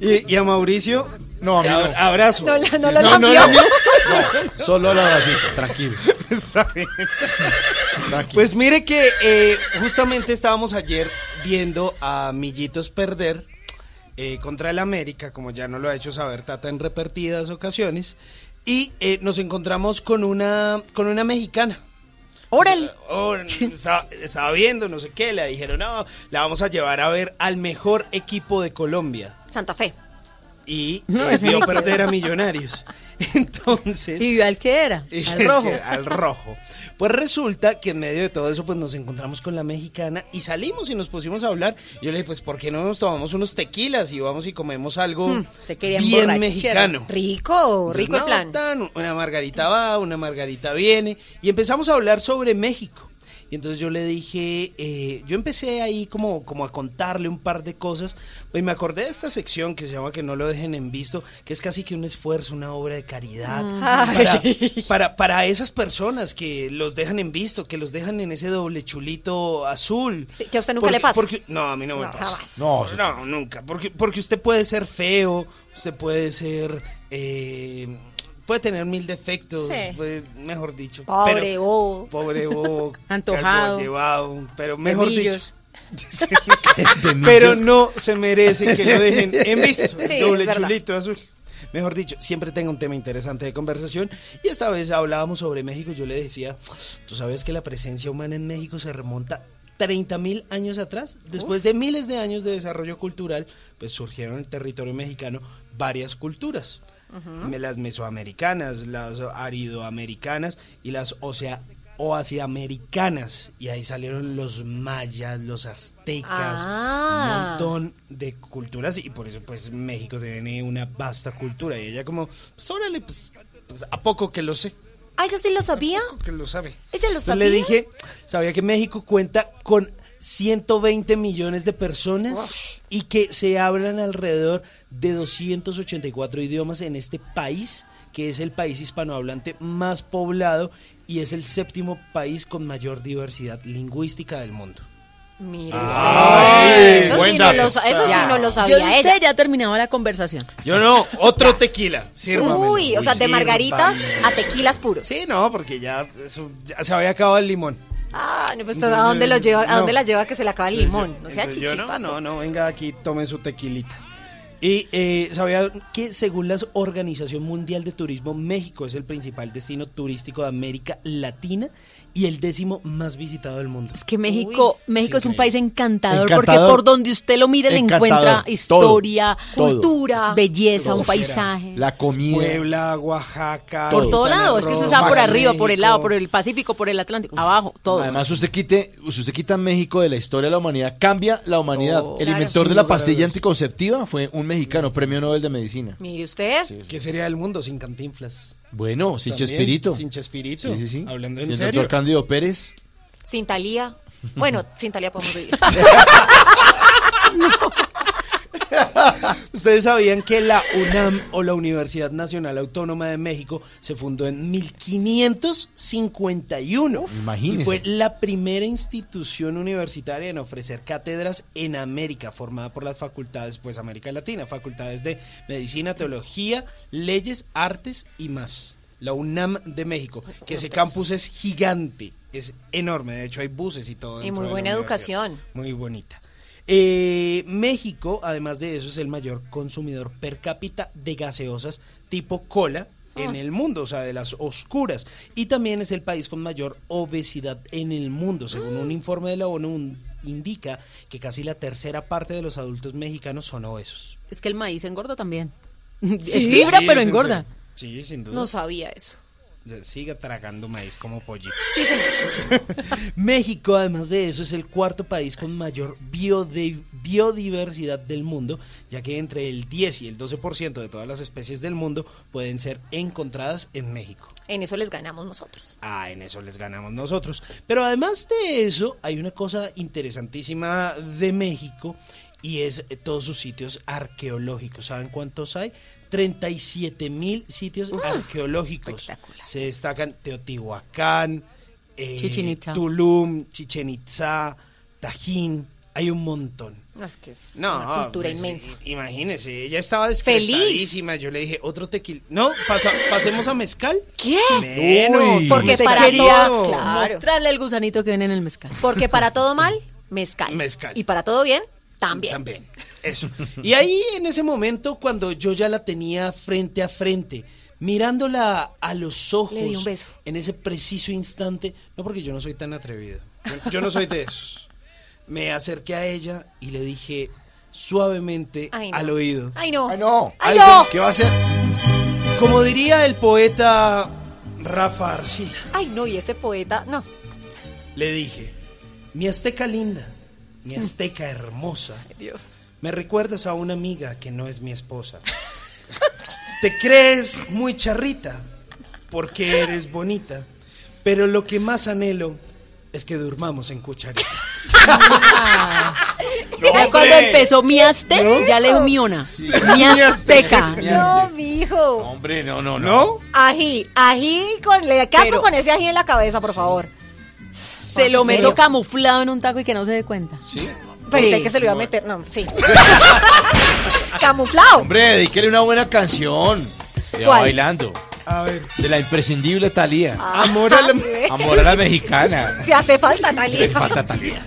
¿Y, y a Mauricio? No, a mí no. Abrazo. No la- no Sí, la no, solo el abracito, tranquilo. Está bien. Pues mire que eh, justamente estábamos ayer viendo a Millitos perder eh, contra el América, como ya nos lo ha hecho saber Tata en repetidas ocasiones, y eh, nos encontramos con una, con una mexicana. Órale. Oh, estaba, estaba viendo, no sé qué, le dijeron, no, la vamos a llevar a ver al mejor equipo de Colombia. Santa Fe. Y No, eh, vio perder a Millonarios. Entonces... ¿Y al qué era? Al rojo. que- al rojo. Pues resulta que en medio de todo eso, pues nos encontramos con la mexicana y salimos y nos pusimos a hablar. Y yo le dije, pues, ¿por qué no nos tomamos unos tequilas y vamos y comemos algo Hmm, bien mexicano? Rico, rico el plan. tan, una margarita va, una margarita viene. Y empezamos a hablar sobre México. Y entonces yo le dije, eh, yo empecé ahí como, como a contarle un par de cosas. Y me acordé de esta sección que se llama Que no lo dejen en visto, que es casi que un esfuerzo, una obra de caridad. Mm. Para, para, para esas personas que los dejan en visto, que los dejan en ese doble chulito azul. Sí, que a usted nunca le pasa. porque- no, a mí no, me No, pasa. jamás. No, sí. No, nunca. Porque, porque usted puede ser feo, usted puede ser. eh, puede tener mil defectos, Sí. puede- mejor dicho. Pobre pero- bobo. Pobre bobo. Antojado. calvo llevado, pero mejor dicho. pero no se merece que lo dejen en visto. Sí, doble chulito azul. Mejor dicho, siempre tengo un tema interesante de conversación y esta vez hablábamos sobre México. Yo le decía, tú sabes que la presencia humana en México se remonta 30 mil años atrás. Después de miles de años de desarrollo cultural, pues surgieron en el territorio mexicano varias culturas. Las mesoamericanas, las aridoamericanas y las osea oasiamericanas. Y ahí salieron los mayas, los aztecas, Ah. un montón de culturas y por eso pues México tiene una vasta cultura. Y ella como, pues órale, pues, pues, a poco que lo sé, Ah, ¿ella sí lo sabía? que lo sabe. ¿Ella lo Entonces sabía? le dije, sabía que México cuenta con 120 millones de personas y que se hablan alrededor de 284 idiomas en este país, que es el país hispanohablante más poblado y es el séptimo país con mayor diversidad lingüística del mundo. Mire Ay. Eso, sí no, lo, eso sí no lo Yo sabía de usted ella. ya terminaba la conversación. Yo no, otro tequila. sírvamelo. Uy, o sea, de sírvamelo. margaritas a tequilas puros. Sí, no, porque ya, eso, ya se había acabado el limón. Ah, no, pues ¿a dónde lo lleva? ¿A dónde la lleva que se le acaba el limón? No sea Entonces yo, chichipato. no, no, no, venga aquí, tome su tequilita. Y eh, sabía que según la Organización Mundial de Turismo, México es el principal destino turístico de América Latina y el décimo más visitado del mundo. Es que México, México es un país encantador, porque por donde usted lo mire le encuentra historia, Todo. cultura, belleza, un paisaje. La comida. Puebla, Oaxaca. Por todo lado, es que usted Roo, está por México. arriba, por el lado, por el Pacífico, por el Atlántico, abajo, todo. Además, usted quite, si usted quita México de la historia de la humanidad, cambia la humanidad. Oh, el claro, inventor de la pastilla anticonceptiva fue un mexicano, premio Nobel de Medicina. Mire usted. ¿Qué sería el mundo sin Cantinflas? Bueno, sin También, Chespirito. Sin Chespirito. Sí, sí, sí. Hablando en el serio. doctor Cándido Pérez. Sin Talía. Bueno, sin Talía podemos vivir. Ustedes sabían que la UNAM o la Universidad Nacional Autónoma de México se fundó en 1551. Imagínese. Y fue la primera institución universitaria en ofrecer cátedras en América, formada por las facultades, pues América Latina, facultades de Medicina, Teología, Leyes, Artes y más. La UNAM de México, que ese campus es gigante, es enorme. De hecho, hay buses y todo. Y muy buena educación. Muy bonita. Eh, México, además de eso, es el mayor consumidor per cápita de gaseosas tipo cola en Ah. el mundo, o sea, de las oscuras. Y también es el país con mayor obesidad en el mundo. Según un informe de la ONU, un- indica que casi la tercera parte de los adultos mexicanos son obesos. Es que el maíz engorda también. Sí, es fibra, sí, pero engorda. Sí, sin duda. No sabía eso. Siga tragando maíz como pollito. Sí, señor. México, además de eso, es el cuarto país con mayor biodiversidad del mundo, ya que entre el 10 y el 12% de todas las especies del mundo pueden ser encontradas en México. En eso les ganamos nosotros. Ah, en eso les ganamos nosotros. Pero además de eso, hay una cosa interesantísima de México y es eh, todos sus sitios arqueológicos. ¿Saben cuántos hay? 37 mil sitios arqueológicos. Se destacan Teotihuacán, eh, Chichén Itzá. Tulum, Chichen Itza, Tajín. Hay un montón. No, es que es No, una cultura pues, inmensa. Imagínese, ella estaba descrestadísima. Yo le dije, otro tequila. No, pasa- pasemos a mezcal. ¿Qué? Menos, Porque Se para quería todo, claro. mostrarle el gusanito que viene en el mezcal. Porque para todo mal, mezcal. Mezcal. Y para todo bien, también. También. Eso. Y ahí en ese momento, cuando yo ya la tenía frente a frente, mirándola a los ojos. Le di un beso. En ese preciso instante. No, porque yo no soy tan atrevido. Yo, yo no soy de esos. Me acerqué a ella y le dije suavemente Ay, no. al oído. Ay, no. Ay, no. Ay, Algo no. ¿Qué va a hacer? Como diría el poeta Rafa Arcila, Ay, no, y ese poeta, no. le dije, mi azteca linda, mi azteca hermosa, Dios. me recuerdas a una amiga que no es mi esposa. Te crees muy charrita porque eres bonita, pero lo que más anhelo es que durmamos en cucharita. ya cuando empezó mi azte, ya le dijo miona. Mi azteca. No, mi hijo. Hombre, no, no, no. ¿No? Ají, ají, con, le caso Pero- con ese ají en la cabeza, por favor. Se lo meto camuflado en un taco y que no se dé cuenta. Pensé Sí. que se lo iba a meter, no, sí. Camuflado. Hombre, dedíquele una buena canción. Ya ¿Cuál? bailando. A ver. De la imprescindible Talía. Amor a la... Amor a la mexicana. Si hace falta, Talía. falta Talía.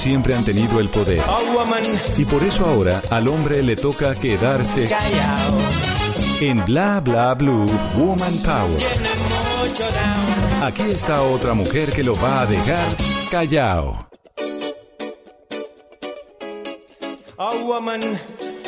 Siempre han tenido el poder. Y por eso ahora al hombre le toca quedarse en Bla Bla Blue Woman Power. Aquí está otra mujer que lo va a dejar callado. A woman,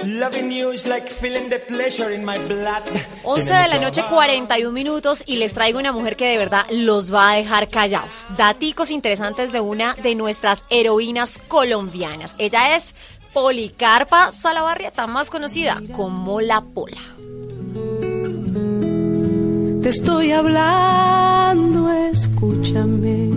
loving you is like feeling the pleasure in my blood. 11 de la noche, 41 minutos y les traigo una mujer que de verdad los va a dejar callados. Daticos interesantes de una de nuestras heroínas colombianas. Ella es Policarpa Salabarrieta, más conocida como La Pola. Te estoy hablando, escúchame.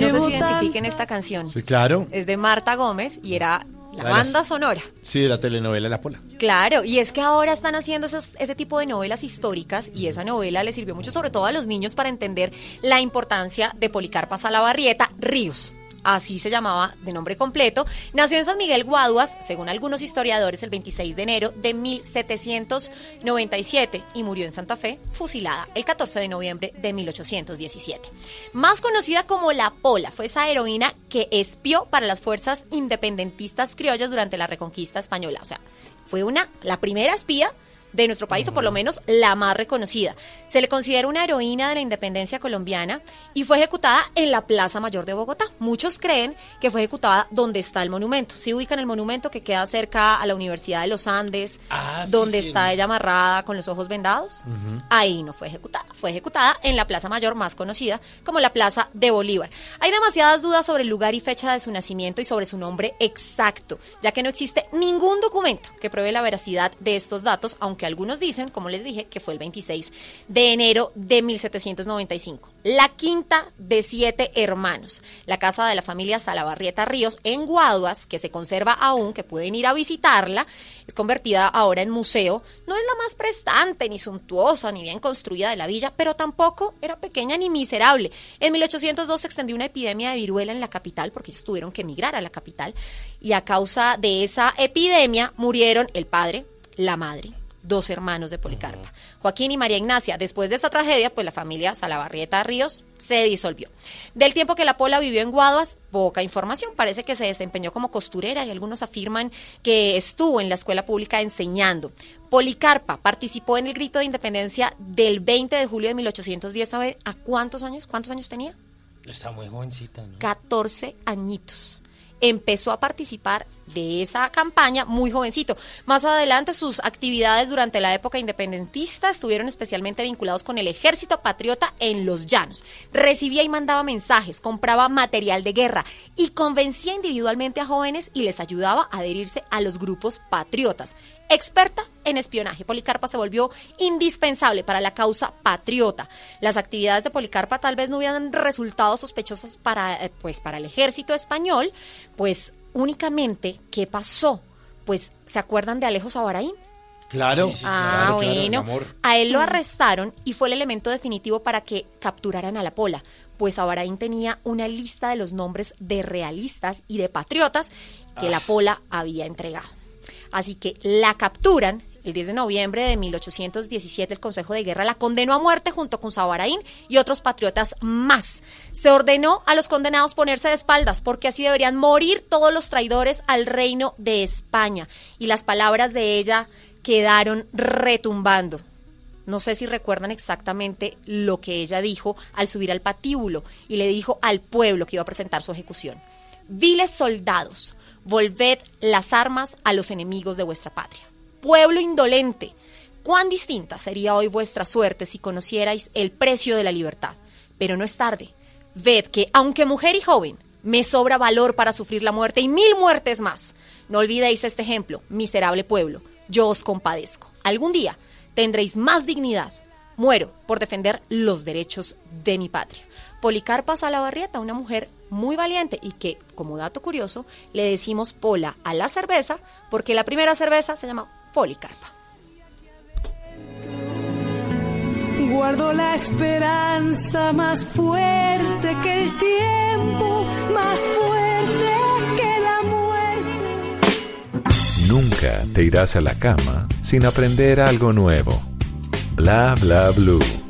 No sé si identifiquen esta canción. Sí, claro. Es de Marta Gómez y era la banda sonora. Sí, de la telenovela La Pola. Claro, y es que ahora están haciendo esas- ese tipo de novelas históricas y esa novela le sirvió mucho, sobre todo a los niños, para entender la importancia de Policarpa Salabarrieta Ríos. Así se llamaba de nombre completo. Nació en San Miguel Guaduas, según algunos historiadores, el 26 de enero de 1797 y murió en Santa Fe, fusilada el 14 de noviembre de 1817. Más conocida como La Pola, fue esa heroína que espió para las fuerzas independentistas criollas durante la Reconquista Española. O sea, fue una, la primera espía de nuestro país, o por lo menos la más reconocida. Se le considera una heroína de la independencia colombiana y fue ejecutada en la Plaza Mayor de Bogotá. Muchos creen que fue ejecutada donde está el monumento. Si ubican el monumento que queda cerca a la Universidad de los Andes, Ah, sí, donde sí. está ella amarrada con los ojos vendados. Ahí no fue ejecutada. Fue ejecutada en la Plaza Mayor más conocida como la Plaza de Bolívar. Hay demasiadas dudas sobre el lugar y fecha de su nacimiento y sobre su nombre exacto, ya que no existe ningún documento que pruebe la veracidad de estos datos, aunque algunos dicen, como les dije, que fue el 26 de enero de 1795. La quinta de siete hermanos. La casa de la familia Salabarrieta Ríos en Guaduas, que se conserva aún, que pueden ir a visitarla, es convertida ahora en museo. No es la más prestante, ni suntuosa, ni bien construida de la villa, pero tampoco era pequeña ni miserable. En 1802 se extendió una epidemia de viruela en la capital, porque ellos tuvieron que emigrar a la capital, y a causa de esa epidemia murieron el padre, la madre, dos hermanos de Policarpa, Joaquín y María Ignacia. Después de esta tragedia, pues la familia Salabarrieta Ríos se disolvió. Del tiempo que la Pola vivió en Guaduas, poca información. Parece que se desempeñó como costurera y algunos afirman que estuvo en la escuela pública enseñando. Policarpa participó en el grito de independencia del 20 de julio de 1810. ¿Sabe a cuántos años? ¿Cuántos años tenía? Está muy jovencita, ¿no? 14 añitos. Empezó a participar de esa campaña muy jovencito. Más adelante sus actividades durante la época independentista estuvieron especialmente vinculados con el ejército patriota en los llanos. Recibía y mandaba mensajes, compraba material de guerra y convencía individualmente a jóvenes y les ayudaba a adherirse a los grupos patriotas. Experta en espionaje, Policarpa se volvió indispensable para la causa patriota. Las actividades de Policarpa tal vez no hubieran resultado sospechosas para, eh, pues, para el ejército español, pues únicamente, ¿qué pasó? Pues, ¿se acuerdan de Alejo Sabaraín? Claro. ah, claro, bueno. amor. A él lo arrestaron y fue el elemento definitivo para que capturaran a la Pola, pues Abaraín tenía una lista de los nombres de realistas y de patriotas que la Pola había entregado. Así que la capturan. El 10 de noviembre de 1817 el Consejo de Guerra la condenó a muerte junto con Sabaraín y otros patriotas más. Se ordenó a los condenados ponerse de espaldas porque así deberían morir todos los traidores al reino de España. Y las palabras de ella quedaron retumbando. No sé si recuerdan exactamente lo que ella dijo al subir al patíbulo y le dijo al pueblo que iba a presentar su ejecución. Viles soldados, volved las armas a los enemigos de vuestra patria. Pueblo indolente, cuán distinta sería hoy vuestra suerte si conocierais el precio de la libertad. Pero no es tarde. Ved que, aunque mujer y joven, me sobra valor para sufrir la muerte y mil muertes más. No olvidéis este ejemplo, miserable pueblo. Yo os compadezco. Algún día tendréis más dignidad. Muero por defender los derechos de mi patria. Policarpa Salabarrieta, una mujer muy valiente y que, como dato curioso, le decimos pola a la cerveza porque la primera cerveza se llama Policarpa. Guardo la esperanza más fuerte que el tiempo, más fuerte que la muerte. Nunca te irás a la cama sin aprender algo nuevo. Bla bla blue.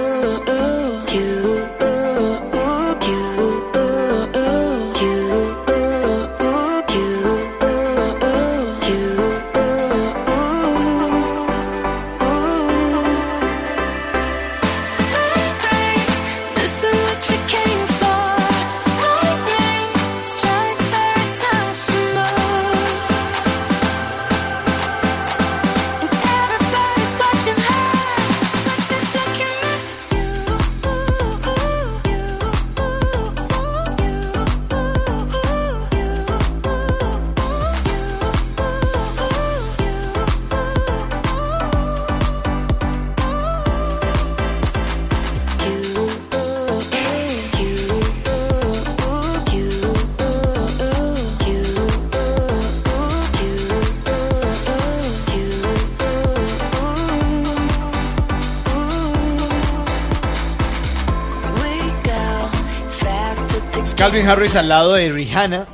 Calvin Harris al lado de Rihanna.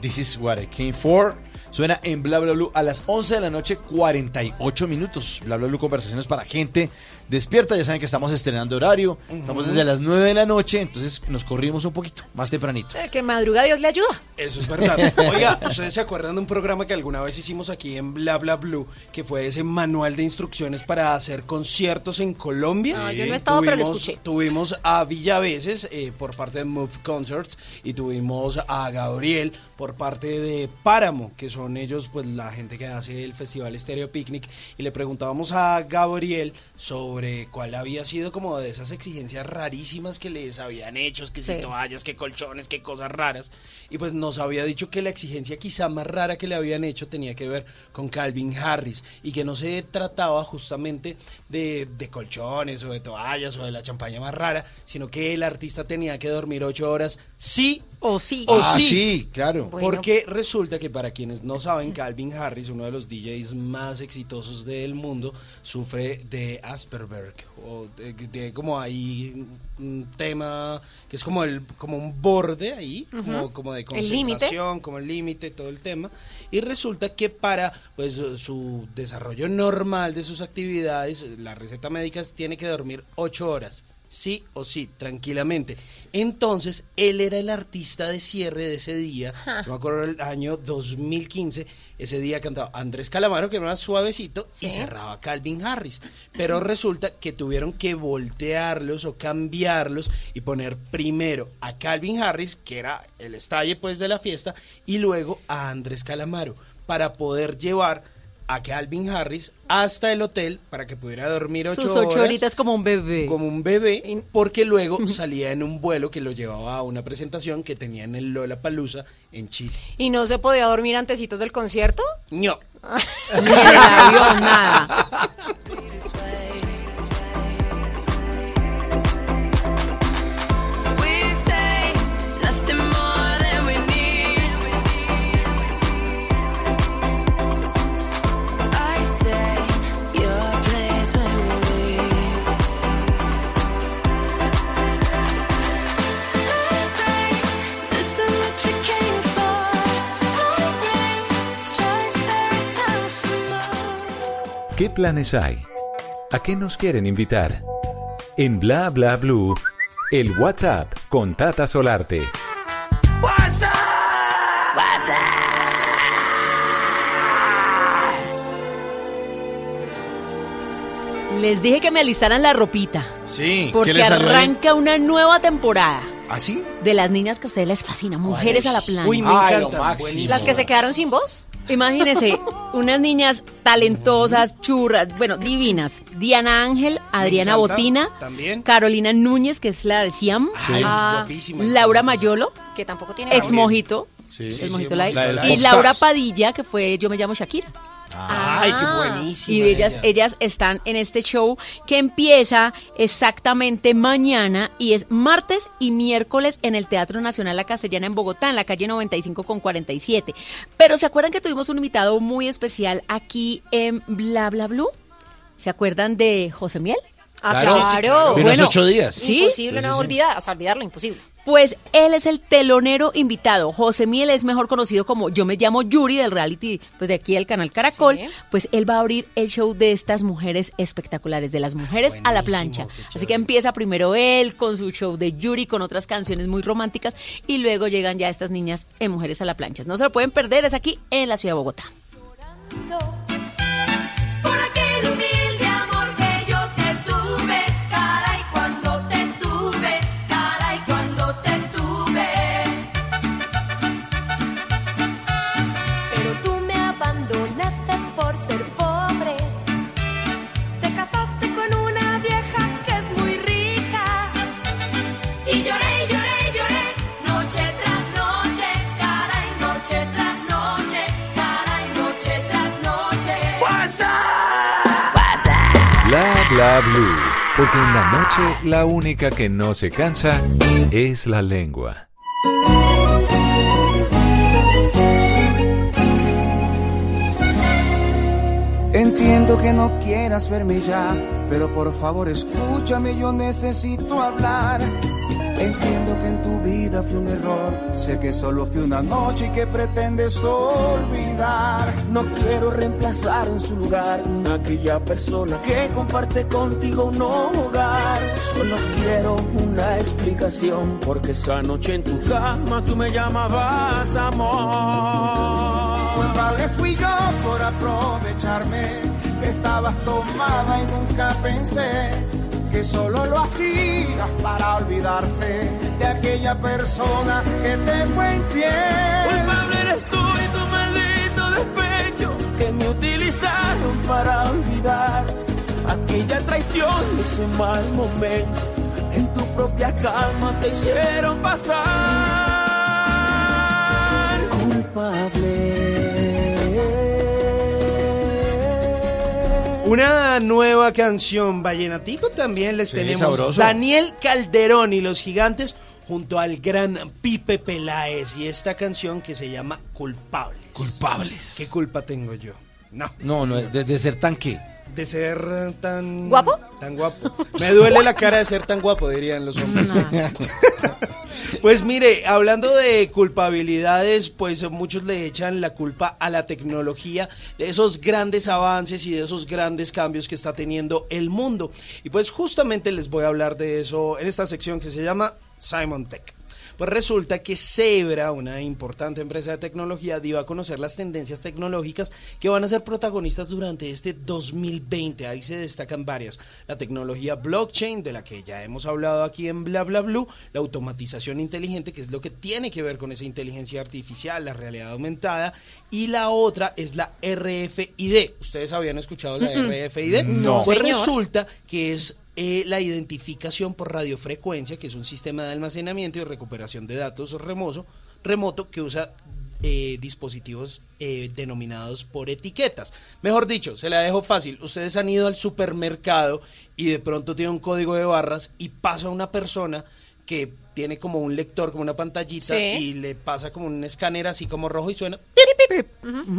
This is what I came for. Suena en Bla Bla Blue a las 11 de la noche, 48 minutos. Bla Bla Blue, conversaciones para gente despierta. Ya saben que estamos estrenando horario. Estamos desde las 9 de la noche, entonces nos corrimos un poquito, más tempranito. Eh, que madruga Dios le ayuda. Eso es verdad. Oiga, ¿ustedes se acuerdan de un programa que alguna vez hicimos aquí en Bla Bla Blue, que fue ese manual de instrucciones para hacer conciertos en Colombia? No, yo no he estado, pero lo Tuvimos- escuché. Tuvimos a Villaveses eh, por parte de Move Concerts y tuvimos a Gabriel por parte de Páramo, que son ellos, pues la gente que hace el Festival Stereo Picnic. Y le preguntábamos a Gabriel sobre cuál había sido como de esas exigencias rarísimas que les habían hecho, que si Sí. toallas, que colchones, que cosas raras. Y pues nos había dicho que la exigencia quizá más rara que le habían hecho tenía que ver con Calvin Harris y que no se trataba justamente de, de colchones o de toallas o de la champaña más rara, sino que el artista tenía que dormir ocho horas sí o sí. o Ah, sí. sí, claro. Porque resulta que para quienes no saben, Calvin Harris, uno de los DJs más exitosos del mundo, sufre de Asperger o de, de como hay un tema que es como el como un borde ahí, como, de El concentración, como el límite, todo el tema. Y resulta que para pues su desarrollo normal de sus actividades, la receta médica es- tiene que dormir ocho horas. Sí o sí, tranquilamente. Entonces, él era el artista de cierre de ese día. No me acuerdo el año 2015. Ese día cantaba Andrés Calamaro, que era más suavecito, y cerraba Calvin Harris. Pero resulta que tuvieron que voltearlos o cambiarlos y poner primero a Calvin Harris, que era el estalle pues de la fiesta, y luego a Andrés Calamaro, para poder llevar a Calvin Harris hasta el hotel para que pudiera dormir ocho Sus ocho horas horitas como un bebé. como un bebé, porque luego salía en un vuelo que lo llevaba a una presentación que tenía en el Lola Palusa en Chile. ¿Y no se podía dormir antecitos del concierto? No. Ni en el avión, nada. ¿Qué planes hay? ¿A qué nos quieren invitar? En Bla Bla Blue, el WhatsApp con Tata Solarte. Les dije que me alistaran la ropita. Sí, ¿qué Porque arranca una nueva temporada. ¿Así? De las niñas que a ustedes les fascina, mujeres a la playa. Uy, me Ay, lo encanta. ¿Las que se quedaron sin voz? Imagínense, unas niñas talentosas, churras, bueno, divinas. Diana Ángel, Adriana encanta, Botina, también. Carolina Núñez, que es la de Siam, Ah, guapísima. Laura Mayolo, Que tampoco tiene ex. Mojito, Sí. la y Laura. Padilla, que fue Yo me llamo Shakira. Ay, qué buenísima. Y ellas, ella. ellas están en este show que empieza exactamente mañana y es martes y miércoles en el Teatro Nacional La Castellana en Bogotá, en la calle 95 con 47. Pero ¿se acuerdan que tuvimos un invitado muy especial aquí en Bla Bla Blue? ¿Se acuerdan de José Miel? Ah, Claro. claro. Ocho días. Sí. Imposible no olvidar, o sea, olvidarlo, imposible. Pues él es el telonero invitado. José Miel es mejor conocido como Yo me llamo Yuri del reality, pues de aquí del canal Caracol. Sí. Pues él va a abrir el show de estas mujeres espectaculares, de las mujeres a la plancha. Así que empieza primero él con su show de Yuri, con otras canciones muy románticas, y luego llegan ya estas niñas en Mujeres a la plancha. No se lo pueden perder, es aquí en la ciudad de Bogotá. Porque en la noche la única que no se cansa es la lengua. Entiendo que no quieras verme ya, pero por favor escúchame, yo necesito hablar. Entiendo que en tu vida fue un error. Sé que solo fue una noche y que pretendes olvidar. No quiero reemplazar en su lugar a aquella persona que comparte contigo un hogar. Solo quiero una explicación porque esa noche en tu cama tú me llamabas amor. Culpable fui yo por aprovecharme estabas tomada y nunca pensé que solo lo hacías para olvidarse de aquella persona que te fue infiel. Culpable eres tú y tu maldito despecho que me utilizaron para olvidar aquella traición y ese mal momento. En tu propia cama te hicieron pasar culpable. Una nueva canción vallenatico también les Sí, tenemos. sabroso. Daniel Calderón y los gigantes junto al gran Pipe Peláez y esta canción que se llama Culpables. Culpables. ¿Qué culpa tengo yo? No. No, no, de, de ser tan qué. De ser tan... ¿Guapo? Tan guapo. Me duele la cara de ser tan guapo, dirían los hombres. Pues mire, hablando de culpabilidades, pues muchos le echan la culpa a la tecnología, de esos grandes avances y de esos grandes cambios que está teniendo el mundo. Y pues justamente les voy a hablar de eso en esta sección que se llama Simon Tech. Pues resulta que Zebra, una importante empresa de tecnología, dio a conocer las tendencias tecnológicas que van a ser protagonistas durante este 2020. Ahí se destacan varias. La tecnología blockchain, de la que ya hemos hablado aquí en Bla Bla Blue, la automatización inteligente, que es lo que tiene que ver con esa inteligencia artificial, la realidad aumentada, y la otra es la RFID. ¿Ustedes habían escuchado la Mm, mm. RFID? No. Pues Señor. resulta que es eh, la identificación por radiofrecuencia, que es un sistema de almacenamiento y recuperación de datos remoto, remoto que usa eh, dispositivos eh, denominados por etiquetas. Mejor dicho, se la dejo fácil. Ustedes han ido al supermercado y de pronto tiene un código de barras y pasa una persona que tiene como un lector, como una pantallita Sí. y le pasa como un escáner así como rojo y suena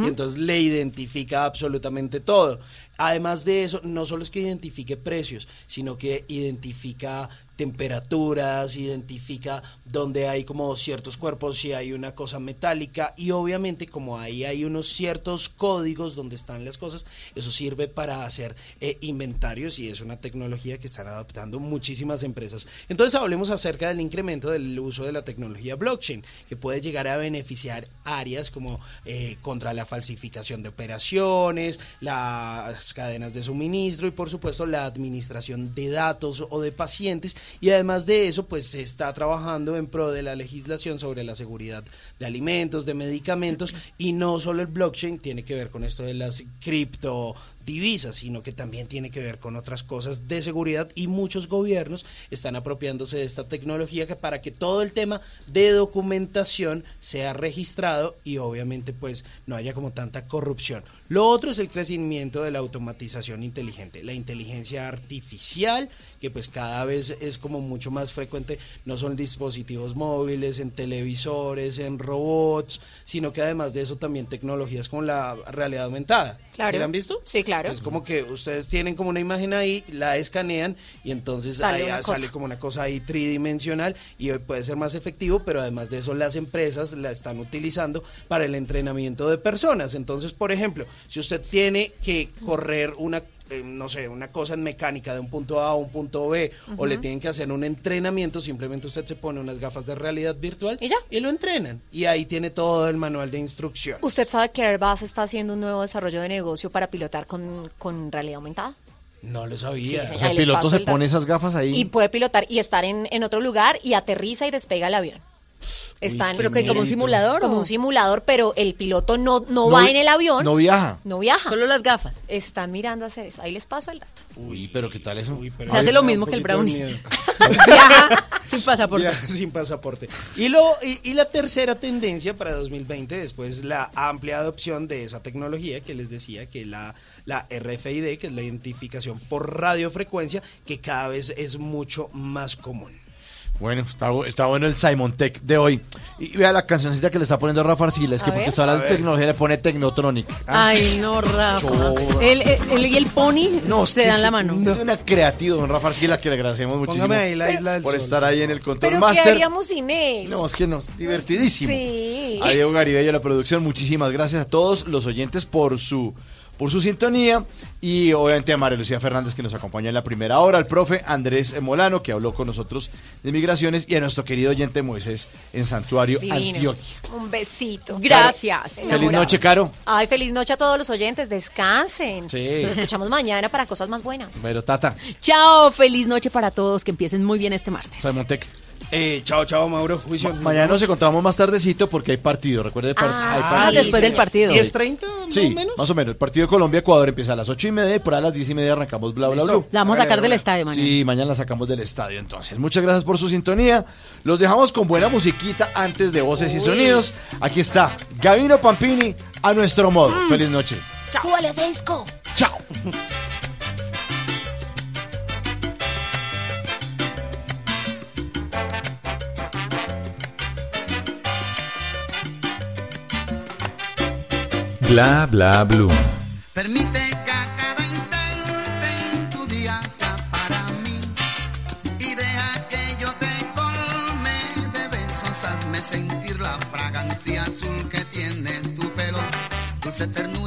y entonces le identifica absolutamente todo. Además de eso, no solo es que identifique precios, sino que identifica temperaturas, identifica dónde hay como ciertos cuerpos, si hay una cosa metálica y obviamente como ahí hay unos ciertos códigos donde están las cosas, eso sirve para hacer eh, inventarios y es una tecnología que están adoptando muchísimas empresas. Entonces hablemos acerca del incremento del uso de la tecnología blockchain, que puede llegar a beneficiar áreas como eh, contra la falsificación de operaciones, las cadenas de suministro y por supuesto la administración de datos o de pacientes. Y además de eso pues se está trabajando en pro de la legislación sobre la seguridad de alimentos, de medicamentos. Y no solo el blockchain tiene que ver con esto de las criptodivisas, sino que también tiene que ver con otras cosas de seguridad y muchos gobiernos están apropiándose de esta tecnología que para que todo el tema de documentación sea registrado y obviamente pues no haya como tanta corrupción. Lo otro es el crecimiento de la automatización inteligente, la inteligencia artificial que pues cada vez es como mucho más frecuente, no son dispositivos móviles, en televisores, en robots, sino que además de eso también tecnologías como la realidad aumentada. Claro. ¿Sí la han visto? Sí, claro. Es como que ustedes tienen como una imagen ahí, la escanean y entonces Sale ahí ah, sale como una cosa ahí tridimensional y hoy puede ser más efectivo, pero además de eso las empresas la están utilizando para el entrenamiento de personas. Entonces, por ejemplo, si usted tiene que correr una eh, no sé, una cosa en mecánica de un punto A a un punto B o le tienen que hacer un entrenamiento, simplemente usted se pone unas gafas de realidad virtual y ya y lo entrenan y ahí tiene todo el manual de instrucción. ¿Usted sabe que Airbus está haciendo un nuevo desarrollo de negocio para pilotar con, con realidad aumentada? No lo sabía. Sí, O señor. sea, Ahí el piloto se pone esas gafas ahí. Y puede pilotar y estar en, en otro lugar y aterriza y despega el avión. Están, ¿Pero qué, como un simulador Como un simulador, pero el piloto no, no, No va en el avión. no viaja. No viaja. Solo las gafas. Están mirando a hacer eso. Ahí les paso el dato. Uy, pero ¿qué tal eso? Se hace lo mismo que el brownie. Viaja sin pasaporte. Viaja sin pasaporte. Y, lo, y, y la tercera tendencia para 2020 después la amplia adopción de esa tecnología que les decía que la, la RFID, que es la identificación por radiofrecuencia, que cada vez es mucho más común. Bueno, está, está bueno el Simon Tech de hoy. Y vea la cancioncita que le está poniendo Rafa Arcila, es que A porque está hablando de tecnología le pone Technotronic. Ay, no, Rafa. Él, él- él y el pony No, se dan la mano. Es una creativa, don Rafa Arcila, que le agradecemos muchísimo Póngame ahí la isla del por sol. estar ahí en el control Pero ¿qué master. haríamos sin él? No, es que nos divertidísimo. Sí. A Diego Garibello, la producción, muchísimas gracias a todos los oyentes por su por su sintonía y obviamente a María Lucía Fernández que nos acompañó en la primera hora, al profe Andrés Molano que habló con nosotros de migraciones y a nuestro querido oyente Moisés en Santuario Divino. Antioquia. Un besito. Gracias. Feliz noche, Caro. Ay, feliz noche a todos los oyentes. Descansen. Sí. Nos escuchamos mañana para cosas más buenas. Pero Tata, Chao, feliz noche para todos, que empiecen muy bien este martes. Tech. Eh, chao, chao, Mauro. Juicio. Mañana nos encontramos más tardecito porque hay partido. Recuerde, par- Ah, hay Ah, partido. después del partido. 10.30 más Sí, o menos. más o menos. El partido de Colombia-Ecuador empieza a las ocho y media y por a las diez y media arrancamos bla bla bla. La vamos a sacar del estadio mañana. Sí, mañana la sacamos del estadio entonces. Muchas gracias por su sintonía. Los dejamos con buena musiquita antes de voces y sonidos. Aquí está Gavino Pampini a nuestro modo. Mm. Feliz noche. Súbale ese disco. Chao. Bla bla blue. Permite que a cada instante tu día sea para mí. Y deja que yo te colme de besos, hazme sentir la fragancia azul que tiene tu pelo, dulce ternura